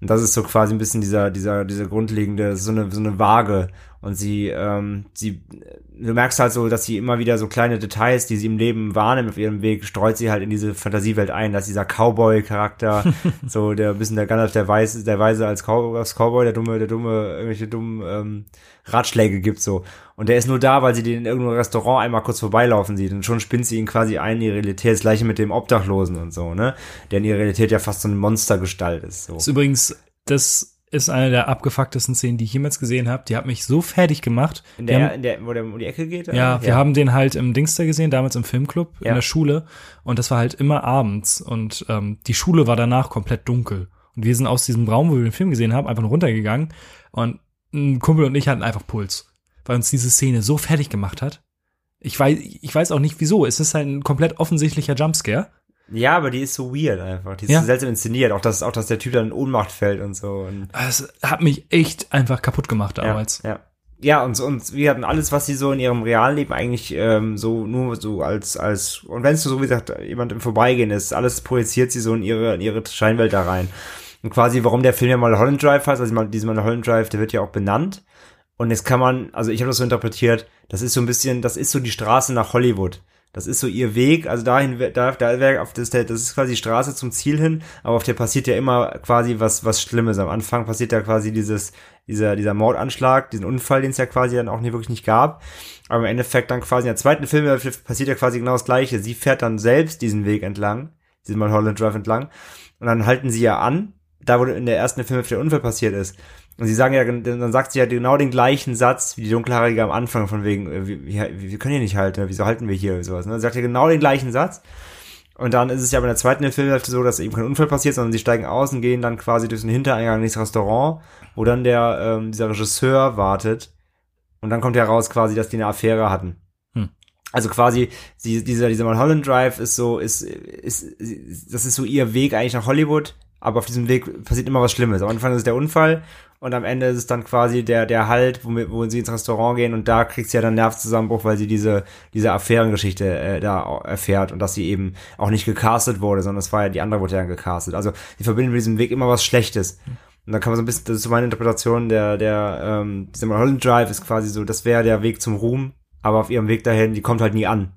Und das ist so quasi ein bisschen dieser, dieser, dieser grundlegende, so eine, so eine Waage. Und sie, ähm, sie, du merkst halt so, dass sie immer wieder so kleine Details, die sie im Leben wahrnimmt auf ihrem Weg, streut sie halt in diese Fantasiewelt ein, dass dieser Cowboy-Charakter, so der ein bisschen der Gandalf der Weise, der Weise als, Cow als Cowboy, der dumme, der dumme, irgendwelche dummen ähm, Ratschläge gibt so. Und der ist nur da, weil sie den in irgendeinem Restaurant einmal kurz vorbeilaufen sieht und schon spinnt sie ihn quasi ein in ihre Realität. Das gleiche mit dem Obdachlosen und so, ne? Der in ihrer Realität ja fast so eine Monstergestalt ist. So. Das ist übrigens, das ist eine der abgefucktesten Szenen, die ich jemals gesehen habe. Die hat mich so fertig gemacht. In Die der, haben, in der, wo der um die Ecke geht? ja, wir haben den halt im Dingster gesehen, damals im Filmclub Ja. in der Schule. Und das war halt immer abends. Und ähm, die Schule war danach komplett dunkel. Und wir sind aus diesem Raum, wo wir den Film gesehen haben, einfach nur runtergegangen. Und ein Kumpel und ich hatten einfach Puls. Weil uns diese Szene so fertig gemacht hat. Ich weiß, ich weiß auch nicht wieso. Es ist halt ein komplett offensichtlicher Jumpscare. Ja, aber die ist so weird einfach. Die ist Ja. so seltsam inszeniert. Auch dass, auch, dass der Typ dann in Ohnmacht fällt und so. Und Es hat mich echt einfach kaputt gemacht damals. Ja, ja. Ja, und, und wir hatten alles, was sie so in ihrem realen Leben eigentlich ähm, so nur so als, als, und wenn es so, wie gesagt, jemand im Vorbeigehen ist, alles projiziert sie so in ihre, in ihre Scheinwelt da rein. Und quasi, warum der Film ja mal Holland Drive heißt, also mal, diesmal Holland Drive, der wird ja auch benannt. Und jetzt kann man, also ich habe das so interpretiert, das ist so ein bisschen, das ist so die Straße nach Hollywood. Das ist so ihr Weg, also dahin, da, da wäre auf das, das ist quasi die Straße zum Ziel hin, aber auf der passiert ja immer quasi was, was Schlimmes. Am Anfang passiert ja quasi dieses, dieser, dieser Mordanschlag, diesen Unfall, den es ja quasi dann auch nie wirklich nicht gab. Aber im Endeffekt dann quasi in der zweiten Filmhälfte passiert ja quasi genau das Gleiche. Sie fährt dann selbst diesen Weg entlang, diesen Mulholland Drive entlang, und dann halten sie ja an, da wo in der ersten Filmhälfte der Unfall passiert ist. Und sie sagen ja, dann sagt sie ja genau den gleichen Satz wie die Dunkelhaarige am Anfang, von wegen, äh, wir, wir, können hier nicht halten, wieso halten wir hier, sowas. Ne? Sie sagt ja genau den gleichen Satz. Und dann ist es ja bei der zweiten Filmhälfte so, dass eben kein Unfall passiert, sondern sie steigen aus und gehen dann quasi durch den Hintereingang ins Restaurant, wo dann der, ähm, dieser Regisseur wartet. Und dann kommt ja raus quasi, dass die eine Affäre hatten. Hm. Also quasi, sie, dieser, dieser Mulholland Drive ist so, ist, ist, das ist so ihr Weg eigentlich nach Hollywood, aber auf diesem Weg passiert immer was Schlimmes. Am Anfang ist es der Unfall und am Ende ist es dann quasi der, der Halt, wo, wo sie ins Restaurant gehen und da kriegt sie ja dann Nervzusammenbruch, weil sie diese, diese Affärengeschichte äh, da erfährt und dass sie eben auch nicht gecastet wurde, sondern es war ja, die andere wurde ja gecastet. Also die verbinden mit diesem Weg immer was Schlechtes. Und dann kann man so ein bisschen, das ist so meine Interpretation, der, der, ähm, dieser Mulholland Drive ist quasi so, das wäre der Weg zum Ruhm, aber auf ihrem Weg dahin, die kommt halt nie an.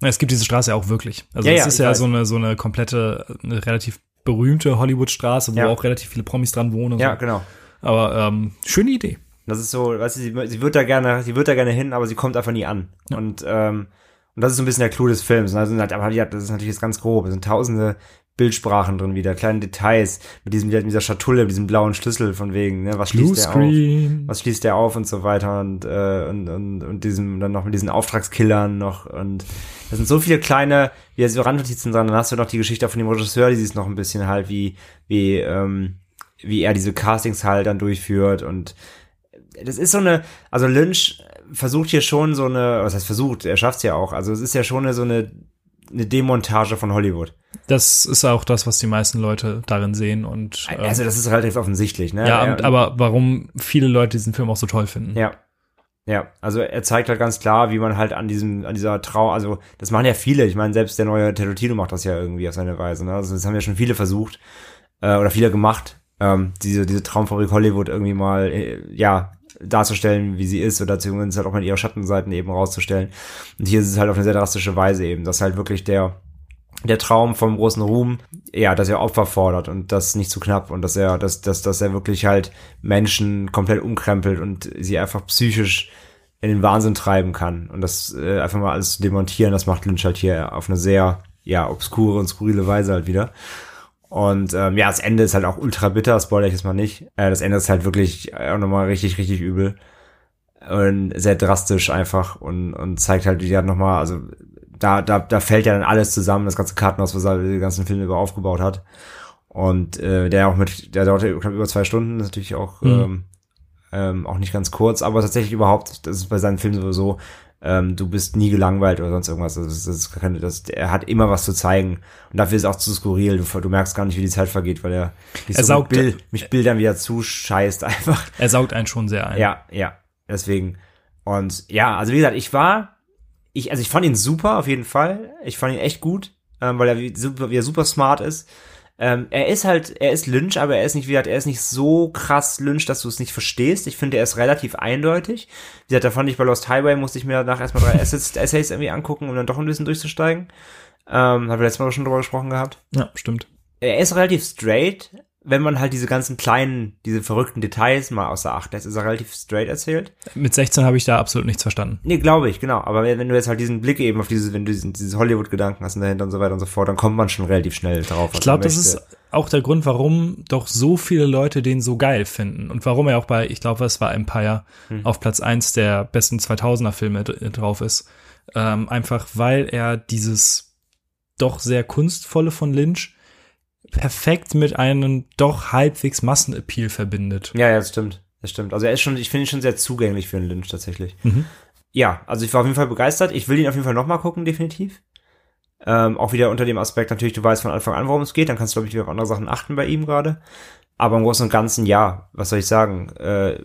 Es gibt diese Straße ja auch wirklich. Also Ja, es ja, ist ja weiß. so eine, so eine komplette, eine relativ berühmte Hollywood-Straße, wo Ja. auch relativ viele Promis dran wohnen. Ja, so. genau. Aber ähm, schöne Idee. Das ist so, weißt du, sie, sie wird da gerne, sie wird da gerne hin, aber sie kommt einfach nie an. Und, ähm, und das ist so ein bisschen der Clou des Films. Also, aber ja, das ist natürlich jetzt ganz grob. Es sind tausende Bildsprachen drin wieder, kleine Details mit diesem, mit dieser Schatulle, mit diesem blauen Schlüssel von wegen, ne, was schließt der auf? Was schließt der auf und so weiter und, äh, und, und, und diesem, dann noch mit diesen Auftragskillern noch und das sind so viele kleine, wie so Randnotizen dran, dann hast du noch die Geschichte von dem Regisseur, die siehst noch ein bisschen halt, wie, wie, ähm, wie er diese Castings halt dann durchführt und das ist so eine, also Lynch versucht hier schon so eine, was heißt versucht, er schafft's ja auch, also es ist ja schon eine, so eine, eine Demontage von Hollywood. Das ist auch das, was die meisten Leute darin sehen. Und ähm, Also das ist relativ offensichtlich, ne? ja, und, aber warum viele Leute diesen Film auch so toll finden. Ja. Ja, also er zeigt halt ganz klar, wie man halt an diesem, an dieser Trau, also das machen ja viele. Ich meine, selbst der neue Tarantino macht das ja irgendwie auf seine Weise. Ne? Also das haben ja schon viele versucht äh, oder viele gemacht, ähm, diese diese Traumfabrik Hollywood irgendwie mal äh, ja darzustellen, wie sie ist oder zumindest halt auch mal ihre Schattenseiten eben rauszustellen. Und hier ist es halt auf eine sehr drastische Weise eben, dass halt wirklich der der Traum vom großen Ruhm, ja, dass er Opfer fordert und das nicht zu knapp und dass er, dass, dass, dass er wirklich halt Menschen komplett umkrempelt und sie einfach psychisch in den Wahnsinn treiben kann und das äh, einfach mal alles zu demontieren, das macht Lynch halt hier auf eine sehr, ja, obskure und skurrile Weise halt wieder. Und ähm, ja, das Ende ist halt auch ultra bitter, spoiler ich jetzt mal nicht. Äh, das Ende ist halt wirklich auch nochmal richtig, richtig übel. Und sehr drastisch einfach und, und zeigt halt, wie die halt nochmal, also da, da, da fällt ja dann alles zusammen, das ganze Kartenhaus, was er den ganzen Film über aufgebaut hat. Und äh, der auch mit, der dauert ja knapp über zwei Stunden, ist natürlich auch Mhm. ähm, Ähm, auch nicht ganz kurz, aber tatsächlich überhaupt, das ist bei seinen Filmen sowieso, ähm, du bist nie gelangweilt oder sonst irgendwas. Also das, das, das, das, er hat immer was zu zeigen. Und dafür ist es auch zu skurril. Du, du merkst gar nicht, wie die Zeit vergeht, weil er, Er so saugt- Bild, mit Bildern wieder zuscheißt einfach. Er saugt einen schon sehr ein. Ja, ja. Deswegen. Und ja, also wie gesagt, ich war, ich, also ich fand ihn super auf jeden Fall. Ich fand ihn echt gut, ähm, weil er wie, super, wie er super smart ist. Ähm, er ist halt, er ist Lynch, aber er ist nicht, wie gesagt, er ist nicht so krass Lynch, dass du es nicht verstehst. Ich finde, er ist relativ eindeutig. Wie gesagt, da fand ich bei Lost Highway, musste ich mir danach erstmal drei Essays, Essays irgendwie angucken, um dann doch ein bisschen durchzusteigen. Ähm, haben wir letztes Mal schon drüber gesprochen gehabt ja stimmt. er ist relativ straight, wenn man halt diese ganzen kleinen, diese verrückten Details mal außer Acht lässt, ist er relativ straight erzählt. Mit 16 habe ich da absolut nichts verstanden. Nee, glaube ich, genau. Aber wenn du jetzt halt diesen Blick eben auf dieses, wenn du diesen, dieses Hollywood-Gedanken hast und dahinter und so weiter und so fort, dann kommt man schon relativ schnell drauf. Ich glaube, das ist auch der Grund, warum doch so viele Leute den so geil finden und warum er auch bei, ich glaube, es war Empire, auf Platz eins der besten 2000er Filme dr- drauf ist. Ähm, einfach weil er dieses doch sehr kunstvolle von Lynch perfekt mit einem doch halbwegs Massenappeal verbindet. Ja, ja, das stimmt. Das stimmt. Also er ist schon, ich finde ihn schon sehr zugänglich für einen Lynch tatsächlich. Mhm. Ja, also ich war auf jeden Fall begeistert. Ich will ihn auf jeden Fall nochmal gucken, definitiv. Ähm, auch wieder unter dem Aspekt, natürlich, du weißt von Anfang an, worum es geht, dann kannst du, glaube ich, wieder auf andere Sachen achten bei ihm gerade. Aber im Großen und Ganzen, ja, was soll ich sagen? Äh,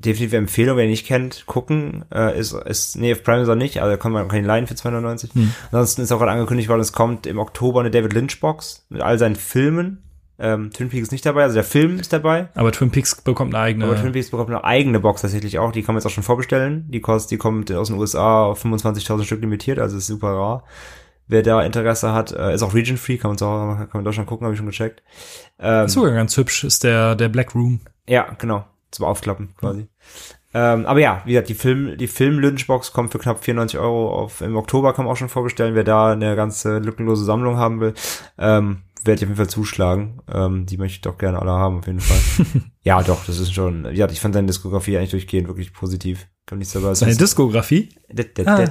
definitive Empfehlung, wer ihn nicht kennt, gucken. Äh, ist, ist, nee, auf Prime ist er nicht, also kann man ihn leihen für 290. Ansonsten ist auch gerade angekündigt worden, es kommt im Oktober eine David Lynch Box mit all seinen Filmen. Ähm, Twin Peaks ist nicht dabei, also der Film ist dabei. Aber Twin Peaks bekommt eine eigene. Aber Twin Peaks bekommt eine eigene Box tatsächlich auch. Die kann man jetzt auch schon vorbestellen. Die kostet, die kommt aus den USA auf 25.000 Stück limitiert, also ist super rar. Wer da Interesse hat, äh, ist auch Region Free, kann man zu Hause, kann man in Deutschland gucken, habe ich schon gecheckt. Ähm, ist sogar ganz hübsch, ist der, der Black Room. ja, genau. Zum Aufklappen quasi. Ähm, aber ja, wie gesagt, die Film, die Film-Lynch-Box kommt für knapp 94 Euro auf, im Oktober kann man auch schon vorbestellen. Wer da eine ganze lückenlose Sammlung haben will, ähm, werde ich auf jeden Fall zuschlagen. Ähm, die möchte ich doch gerne alle haben, auf jeden Fall. ja, doch, das ist schon, ja, ich fand seine Diskografie eigentlich durchgehend wirklich positiv. Kann nichts dabei Seine Diskografie. Det- det- Ah,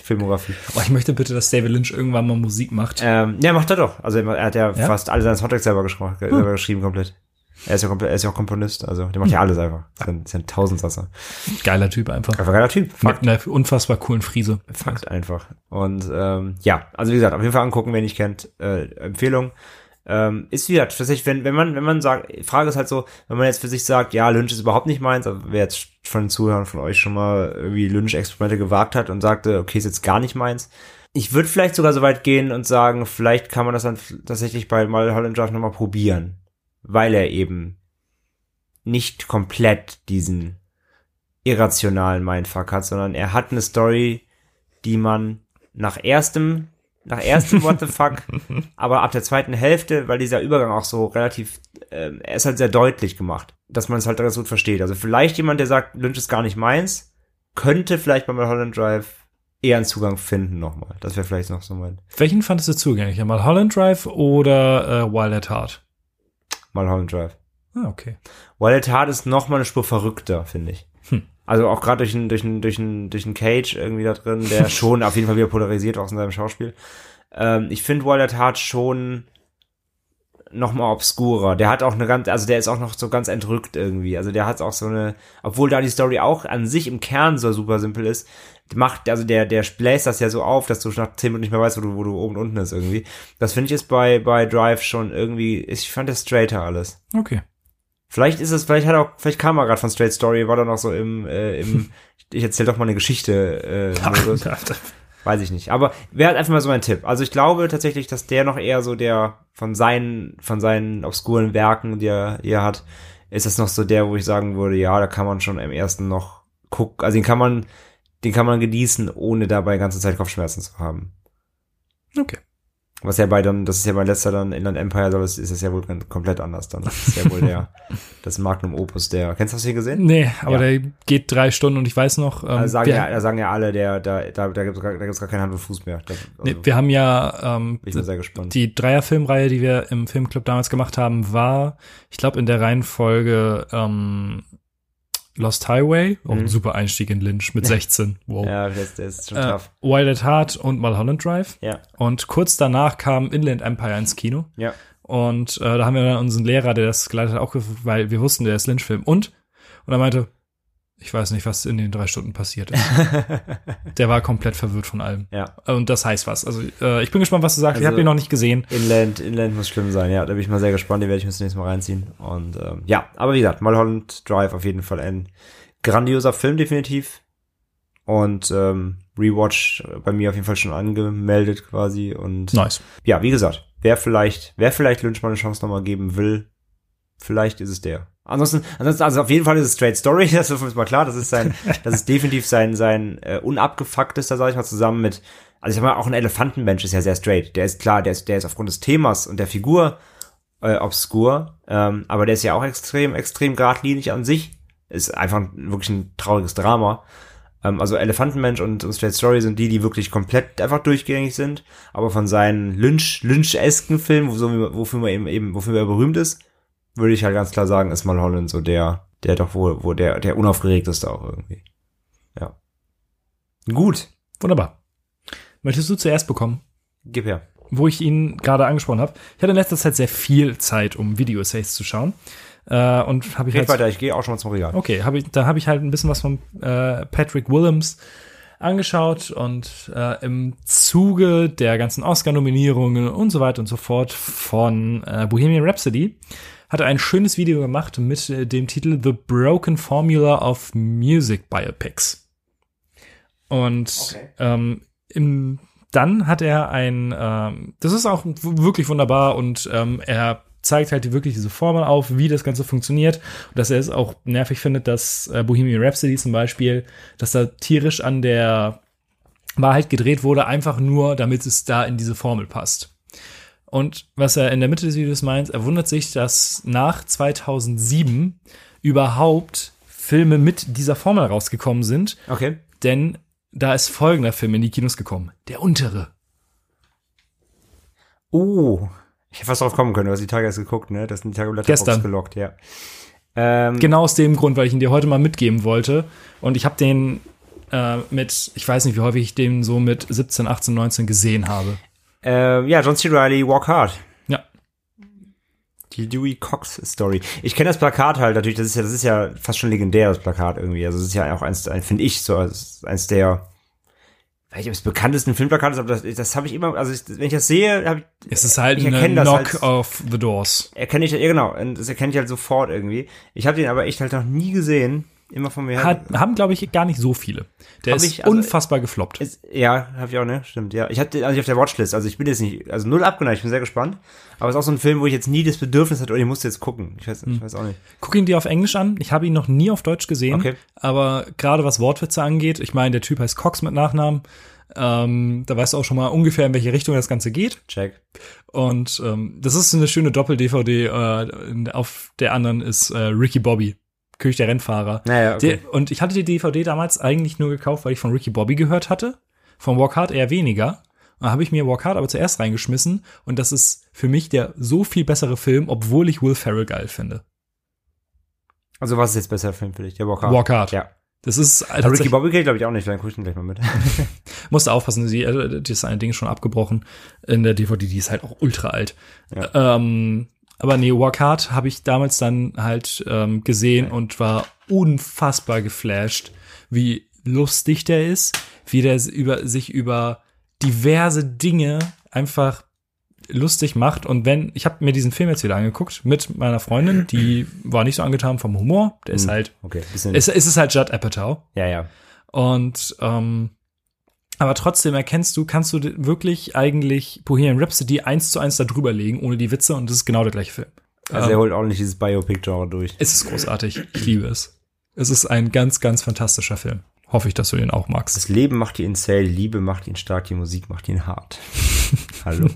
Filmografie. Oh, ich möchte bitte, dass David Lynch irgendwann mal Musik macht. Ähm, ja, macht er doch. Also er hat ja, Ja? fast alle seine Soundtracks selber, geschrieben, selber geschrieben komplett. Er ist ja er ist ja auch Komponist, also der macht ja alles einfach. Ist ein, ist ein Tausendsasser. Geiler Typ einfach. Einfach geiler Typ. Mit einer unfassbar coolen Friese. Fakt einfach. Und ähm, ja, also wie gesagt, auf jeden Fall angucken, wer nicht kennt. Äh, Empfehlung. Ähm, ist wieder tatsächlich, wenn, wenn man, wenn man sagt, Frage ist halt so, wenn man jetzt für sich sagt, ja, Lynch ist überhaupt nicht meins, also wer jetzt von den Zuhörern von euch schon mal irgendwie Lynch-Experimente gewagt hat und sagte, okay, ist jetzt gar nicht meins. Ich würde vielleicht sogar so weit gehen und sagen, vielleicht kann man das dann tatsächlich bei Mulholland Drive nochmal probieren. Weil er eben nicht komplett diesen irrationalen Mindfuck hat, sondern er hat eine Story, die man nach erstem, nach erstem What the fuck, aber ab der zweiten Hälfte, weil dieser Übergang auch so relativ, ähm, er ist halt sehr deutlich gemacht, dass man es halt ganz gut versteht. Also vielleicht jemand, der sagt, Lynch ist gar nicht meins, könnte vielleicht bei Mulholland Drive eher einen Zugang finden nochmal. Das wäre vielleicht noch so mein Welchen fandest du zugänglicher? Mal Holland Drive oder äh, Wild at Heart? Mulholland Drive. Ah, okay. Wild at Heart ist noch mal eine Spur verrückter, finde ich. Hm. Also auch gerade durch einen durch einen durch einen durch einen Cage irgendwie da drin, der schon auf jeden Fall wieder polarisiert auch in seinem Schauspiel. Ähm, ich finde at Heart schon noch mal obskurer. Der hat auch eine ganz, also der ist auch noch so ganz entrückt irgendwie. Also der hat auch so eine, obwohl da die Story auch an sich im Kern so super simpel ist, macht, also der, der bläst das ja so auf, dass du nach 10 Minuten nicht mehr weißt, wo du, wo du oben und unten ist irgendwie. Das finde ich ist bei, bei Drive schon irgendwie, ich fand das straighter alles. Okay. Vielleicht ist es, vielleicht hat er auch, vielleicht kam er gerade von Straight Story, war da noch so im, äh, im, ich erzähl doch mal eine Geschichte, äh, Modus. weiß ich nicht. Aber wäre halt einfach mal so ein Tipp. Also ich glaube tatsächlich, dass der noch eher so der von seinen, von seinen obskuren Werken, die er, die er hat, ist das noch so der, wo ich sagen würde, ja, da kann man schon im ersten noch gucken, also den kann man, den kann man genießen, ohne dabei ganze Zeit Kopfschmerzen zu haben. Okay. Was ja bei dann, das ist ja bei letzter dann Inland Empire, soll es, ist es ja wohl komplett anders dann. Das ist ja wohl der, das Magnum Opus der, kennst du das hier gesehen? Nee, aber Ja. der geht drei Stunden und ich weiß noch, ähm, Da sagen, ja, da sagen ja alle, der, da, da, da gibt's gar, da gibt's gar keinen Hand und Fuß mehr. Da, also, nee, wir haben ja ähm, bin ich sehr gespannt. die Dreierfilmreihe, die wir im Filmclub damals gemacht haben, war, ich glaube, in der Reihenfolge ähm, Lost Highway, auch ein Mhm. super Einstieg in Lynch mit 16. Wow. ja, ist, der ist schon äh, tough. Wild at Heart und Mulholland Drive. Ja, Und kurz danach kam Inland Empire ins Kino. ja. Und äh, da haben wir dann unseren Lehrer, der das geleitet hat, auch weil wir wussten, der ist Lynch-Film. Und, Und er meinte, ich weiß nicht, was in den drei Stunden passiert ist. Der war komplett verwirrt von allem. ja. Und das heißt was. Also äh, ich bin gespannt, was du sagst. ich Also- habe ihn noch nicht gesehen. Inland, Inland muss schlimm sein, ja. Da bin ich mal sehr gespannt, die werde ich mir das nächste Mal reinziehen. Und ähm, ja, aber wie gesagt, Mulholland Drive auf jeden Fall ein grandioser Film, definitiv. Und ähm, Rewatch bei mir auf jeden Fall schon angemeldet quasi. Und Nice. ja, wie gesagt, wer vielleicht, wer vielleicht Lynch mal eine Chance nochmal geben will, vielleicht ist es der. Ansonsten, ansonsten, also auf jeden Fall ist es Straight Story, das ist uns mal klar, das ist sein, das ist definitiv sein, sein äh, unabgefucktester, sag ich mal, zusammen mit, also ich sag mal, auch ein Elefantenmensch ist ja sehr straight. Der ist klar, der ist, der ist aufgrund des Themas und der Figur äh, obskur, ähm, aber der ist ja auch extrem, extrem geradlinig an sich. Ist einfach ein, wirklich ein trauriges Drama. Ähm, also Elefantenmensch und, und Straight Story sind die, die wirklich komplett einfach durchgängig sind, aber von seinen Lynch, Lynch-esken Filmen, wo, so, wie- wofür man eben, eben, wofür er berühmt ist, würde ich halt ganz klar sagen, ist Mulholland so der, der doch wohl, wo der, der unaufgeregteste auch irgendwie. Ja. Gut. Wunderbar. Möchtest du zuerst bekommen? Gib her. wo ich ihn gerade angesprochen habe. Ich hatte in letzter Zeit sehr viel Zeit, um Video-Essays zu schauen. Äh, und habe ich Red halt, weiter, ich gehe auch schon mal zum Regal. okay, hab ich, da habe ich halt ein bisschen was von äh, Patrick Willems angeschaut und äh, im Zuge der ganzen Oscar-Nominierungen und so weiter und so fort von äh, Bohemian Rhapsody hat er ein schönes Video gemacht mit äh, dem Titel The Broken Formula of Music Biopics. Und Okay. ähm, im, dann hat er ein, ähm, das ist auch wirklich wunderbar und ähm, er zeigt halt wirklich diese Formel auf, wie das Ganze funktioniert und dass er es auch nervig findet, dass äh, Bohemian Rhapsody zum Beispiel, dass da tierisch an der Wahrheit gedreht wurde, einfach nur, damit es da in diese Formel passt. Und was er in der Mitte des Videos meint, er wundert sich, dass nach 2007 überhaupt Filme mit dieser Formel rausgekommen sind, Okay. denn da ist folgender Film in die Kinos gekommen. Der untere. Oh. Ich hätte fast drauf kommen können, du hast die Tage erst geguckt, ne? Das sind die Tage Gestern. gelockt, ja. Ähm, Genau aus dem Grund, weil ich ihn dir heute mal mitgeben wollte. Und ich habe den äh, mit, ich weiß nicht, wie häufig ich den so mit 17, 18, 19 gesehen habe. Ähm, ja, John C. Reilly, Walk Hard. Ja. Die Dewey Cox Story. Ich kenne das Plakat halt natürlich, das ist ja, das ist ja fast schon legendär, das Plakat irgendwie. Also das ist ja auch eins, ein- finde ich, so eins der, weiß nicht, ob es bekanntesten Filmplakat ist, aber das, das habe ich immer, also ich, wenn ich das sehe, habe ich, Es ist halt Ich eine Knock als- of the Doors. erkenne ich, ja genau, und das erkenne ich halt sofort irgendwie. Ich habe den aber echt halt noch nie gesehen, immer von mir. Hat, haben, glaube ich, gar nicht so viele. Der Hab ist ich, also- unfassbar gefloppt. Ist, ja, habe ich auch, ne? Stimmt, ja. Ich hatte also auf der Watchlist, also ich bin jetzt nicht, also null abgeneigt, ich bin sehr gespannt. Aber es ist auch so ein Film, wo ich jetzt nie das Bedürfnis hatte, oder ich musste jetzt gucken. Ich weiß, Hm. ich weiß auch nicht. Guck ihn dir auf Englisch an. Ich habe ihn noch nie auf Deutsch gesehen. Okay. Aber gerade was Wortwitze angeht, ich meine, der Typ heißt Cox mit Nachnamen. Ähm, da weißt du auch schon mal ungefähr, in welche Richtung das Ganze geht. Check. Und ähm, das ist eine schöne Doppel-DVD. Äh, auf der anderen ist äh, Ricky Bobby, König der Rennfahrer. Naja, okay. Der, und ich hatte die DVD damals eigentlich nur gekauft, weil ich von Ricky Bobby gehört hatte. Von Walk Hard eher weniger. Da habe ich mir Walk Hard aber zuerst reingeschmissen. Und das ist für mich der so viel bessere Film, obwohl ich Will Ferrell geil finde. Also was ist jetzt besser Film für dich? Der Walk Hard. Walk Hard. Ja. Das ist Aber Ricky Bobby geht, glaube ich, auch nicht. Dann guck ich den gleich mal mit. musste aufpassen, die, äh, das eine Ding ist schon abgebrochen in der DVD, die ist halt auch ultra alt. Ähm, aber nee, Walk Hard habe ich damals dann halt ähm, gesehen und war unfassbar geflasht, wie lustig der ist, wie der über, sich über diverse Dinge einfach lustig macht. Und wenn, ich habe mir diesen Film jetzt wieder angeguckt mit meiner Freundin, die war nicht so angetan vom Humor. Der ist Hm. halt, Okay, bisschen. es, es ist halt Judd Apatow. ja, ja. Und ähm, aber trotzdem erkennst du, kannst du wirklich eigentlich Bohemian Rhapsody eins zu eins da drüber legen, ohne die Witze, und das ist genau der gleiche Film. Also er holt ordentlich dieses Biopic-Genre durch. Es ist großartig. Ich liebe es. Es ist ein ganz, ganz fantastischer Film. Hoffe ich, dass du den auch magst. Das Leben macht ihn zäh, Liebe macht ihn stark, die Musik macht ihn hart. Hallo.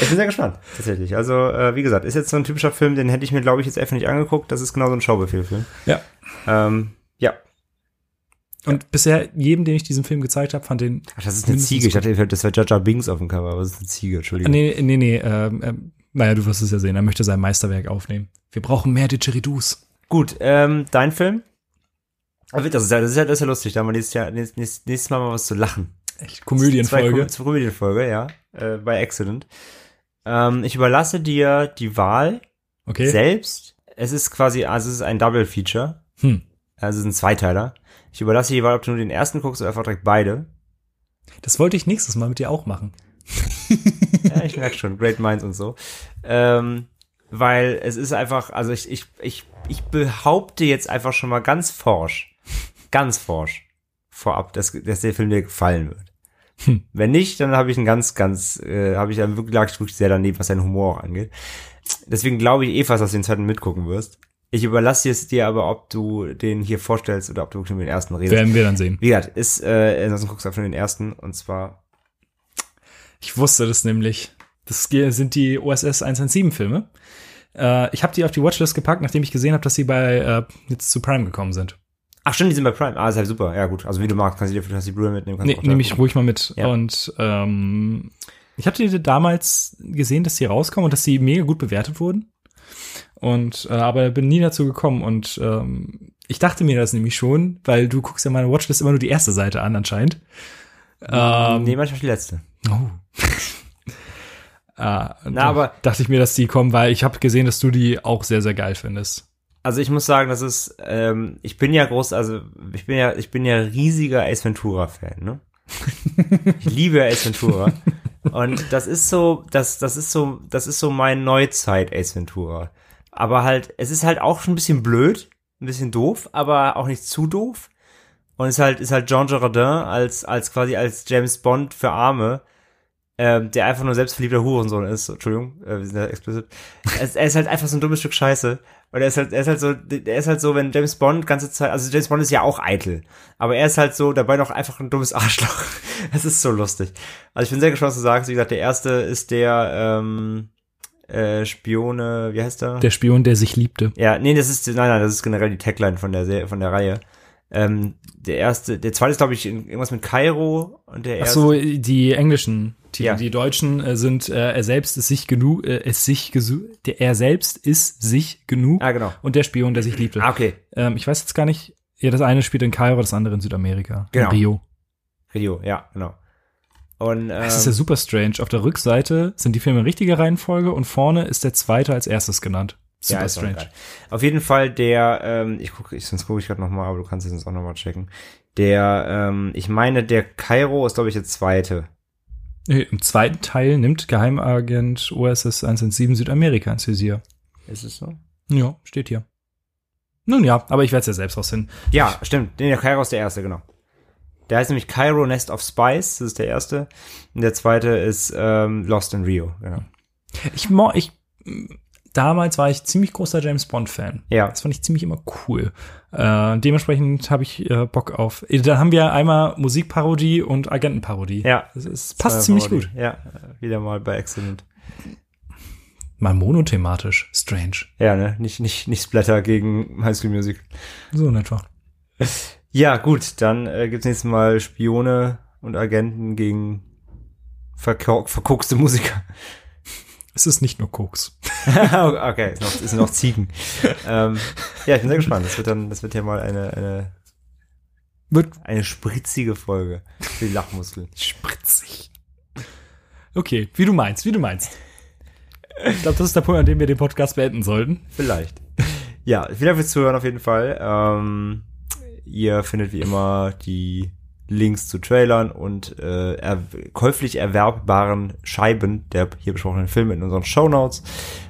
Ich bin sehr gespannt, tatsächlich. Also, äh, wie gesagt, ist jetzt so ein typischer Film, den hätte ich mir, glaube ich, jetzt einfach nicht angeguckt. Das ist genau so ein Schaubefehlfilm. Ja. Ähm, ja. Und bisher, jedem, den ich diesen Film gezeigt habe, fand den. Ach, das ist eine Ziege. Ich dachte, das wäre Jaja Binks auf dem Cover, aber das ist eine Ziege, Entschuldigung. Nee, nee, nee, ähm, naja, du wirst es ja sehen. Er möchte sein Meisterwerk aufnehmen. Wir brauchen mehr Didgeridoos. Gut, ähm, dein Film? Ah, Das ist ja, das ist ja, das ist ja lustig, da haben wir nächstes, Jahr, nächstes, nächstes Mal mal was zu lachen. Echt, Komödienfolge. Zwei, Kom Komödienfolge, ja, äh, bei Accident. Ähm, ich überlasse dir die Wahl Okay. selbst. Es ist quasi, also es ist ein Double Feature. Hm. Also es ist ein Zweiteiler. Ich überlasse dir die Wahl, ob du nur den ersten guckst oder einfach direkt beide. Das wollte ich nächstes Mal mit dir auch machen. Ja, ich merke schon, Great Minds und so. Ähm, weil es ist einfach, also ich, ich, ich, ich behaupte jetzt einfach schon mal ganz forsch, ganz forsch vorab, dass, dass der Film dir gefallen wird. Hm. Wenn nicht, dann habe ich einen ganz, ganz, äh, habe ich dann wirklich, lag ich wirklich sehr daneben, was deinen Humor auch angeht. Deswegen glaube ich eh fast, dass du den zweiten mitgucken wirst. Ich überlasse es dir aber, ob du den hier vorstellst oder ob du wirklich nur den ersten redest. Werden wir dann sehen. Wie gesagt, ist, äh, ansonsten guckst du einfach nur den ersten und zwar, Ich wusste das nämlich. Das sind die OSS 117 Filme. Äh, ich habe die auf die Watchlist gepackt, nachdem ich gesehen habe, dass sie bei äh, jetzt zu Prime gekommen sind. ach stimmt, die sind bei Prime. Ah, ist halt super. Ja gut, also wie du magst, kannst du dir kannst die Blu-ray mitnehmen. kannst Nee, nehme ich ruhig mal mit. Ja. Und ähm, ich hatte die damals gesehen, dass die rauskommen und dass sie mega gut bewertet wurden. Und äh, aber bin nie dazu gekommen. Und ähm, ich dachte mir das nämlich schon, weil du guckst ja meine Watchlist immer nur die erste Seite an anscheinend. Ähm, nee, manchmal die letzte. Oh. ah, Na, aber- dachte ich mir, dass die kommen, weil ich habe gesehen, dass du die auch sehr, sehr geil findest. Also ich muss sagen, das ist, ähm, ich bin ja groß, also ich bin ja, ich bin ja riesiger Ace Ventura-Fan, ne? ich liebe Ace Ventura. Und das ist so, das, das ist so, das ist so mein Neuzeit Ace Ventura. Aber halt, es ist halt auch schon ein bisschen blöd, ein bisschen doof, aber auch nicht zu doof. Und es ist halt, ist halt Jean Girardin als, als quasi als James Bond für Arme, ähm, der einfach nur selbstverliebter Hurensohn ist. Entschuldigung, äh, wir sind ja explicit. Er ist, er ist halt einfach so ein dummes Stück Scheiße. Und er ist halt, er ist halt so, er ist halt so, wenn James Bond ganze Zeit, also James Bond ist ja auch eitel. Aber er ist halt so dabei noch einfach ein dummes Arschloch. Es ist so lustig. Also ich bin sehr gespannt, was du sagst. Wie gesagt, der erste ist der, ähm, äh, Spione, wie heißt der? Der Spion, der sich liebte. Ja, nee, das ist, nein, nein, das ist generell die Tagline von der, Serie, von der Reihe. Ähm, der erste, der zweite ist, glaube ich, irgendwas mit Kairo und der Ach erste. so, die englischen Titel. Ja. Die deutschen äh, sind, äh, er selbst ist sich genug, äh, ist sich der, er selbst ist sich genug Ah, genau. und der Spion, der sich liebte. Ah, okay. Ähm, ich weiß jetzt gar nicht, ja, das eine spielt in Kairo, das andere in Südamerika. Genau. In Rio. Rio, ja, genau. Und, ähm, Das ist ja super strange. Auf der Rückseite sind die Filme in richtiger Reihenfolge und vorne ist der zweite als erstes genannt. Super ja, strange. Auf jeden Fall der, ähm, ich gucke, ich, sonst gucke ich gerade nochmal, aber du kannst es sonst auch nochmal checken. Der, ähm, ich meine, der Kairo ist, glaube ich, der zweite. Nee, Im zweiten Teil nimmt Geheimagent OSS 117 Südamerika ins Visier. Ist es so? Ja, steht hier. Nun ja, aber ich werde es ja selbst rausfinden. Ja, stimmt. Der Kairo ist der erste, genau. Der heißt nämlich Cairo Nest of Spice, das ist der erste. Und der zweite ist ähm, Lost in Rio, genau. Ich, mo ich damals war ich ziemlich großer James Bond Fan. Ja. Das fand ich ziemlich immer cool. Äh, dementsprechend habe ich äh, Bock auf. äh, Da haben wir einmal Musikparodie und Agentenparodie. Ja. Das ist, passt ziemlich Parodie. gut. Ja, wieder mal bei Excellent. Mal monothematisch. Strange. Ja, ne? Nicht, nicht, nicht Splatter gegen High School Music. So in etwa. Ja, gut, dann äh, gibt's nächstes Mal Spione und Agenten gegen verkau- verkokste Musiker. Es ist nicht nur Koks. okay, ist noch, ist noch Ziegen. ähm, ja, ich bin sehr gespannt. Das wird dann, das wird ja mal eine, eine, Wird eine spritzige Folge für die Lachmuskeln. spritzig. Okay, wie du meinst, wie du meinst. Ich glaube, das ist der Punkt, an dem wir den Podcast beenden sollten. Vielleicht. Ja, vielen Dank fürs Zuhören auf jeden Fall. Ähm, ihr findet wie immer die Links zu Trailern und äh, er käuflich erwerbbaren Scheiben der hier besprochenen Filme in unseren Shownotes.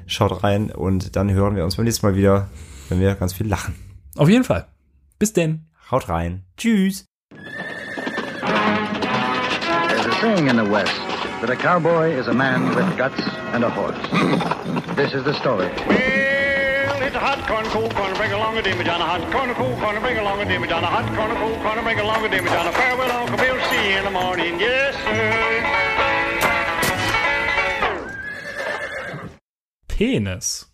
Schaut rein und dann hören wir uns beim nächsten Mal wieder, wenn wir ganz viel lachen. Auf jeden Fall. Bis denn. Haut rein. Tschüss. There's a saying in the West that a cowboy is a man with guts and a horse. This is the story. A hot corn, cool corn, bring along a dimmy down, a hot corn, cool corn, bring along a dimmy down, a hot corn, cool corn, bring along a dimmy down. Farewell, Uncle Bill, see you in the morning, yes, sir. Penis.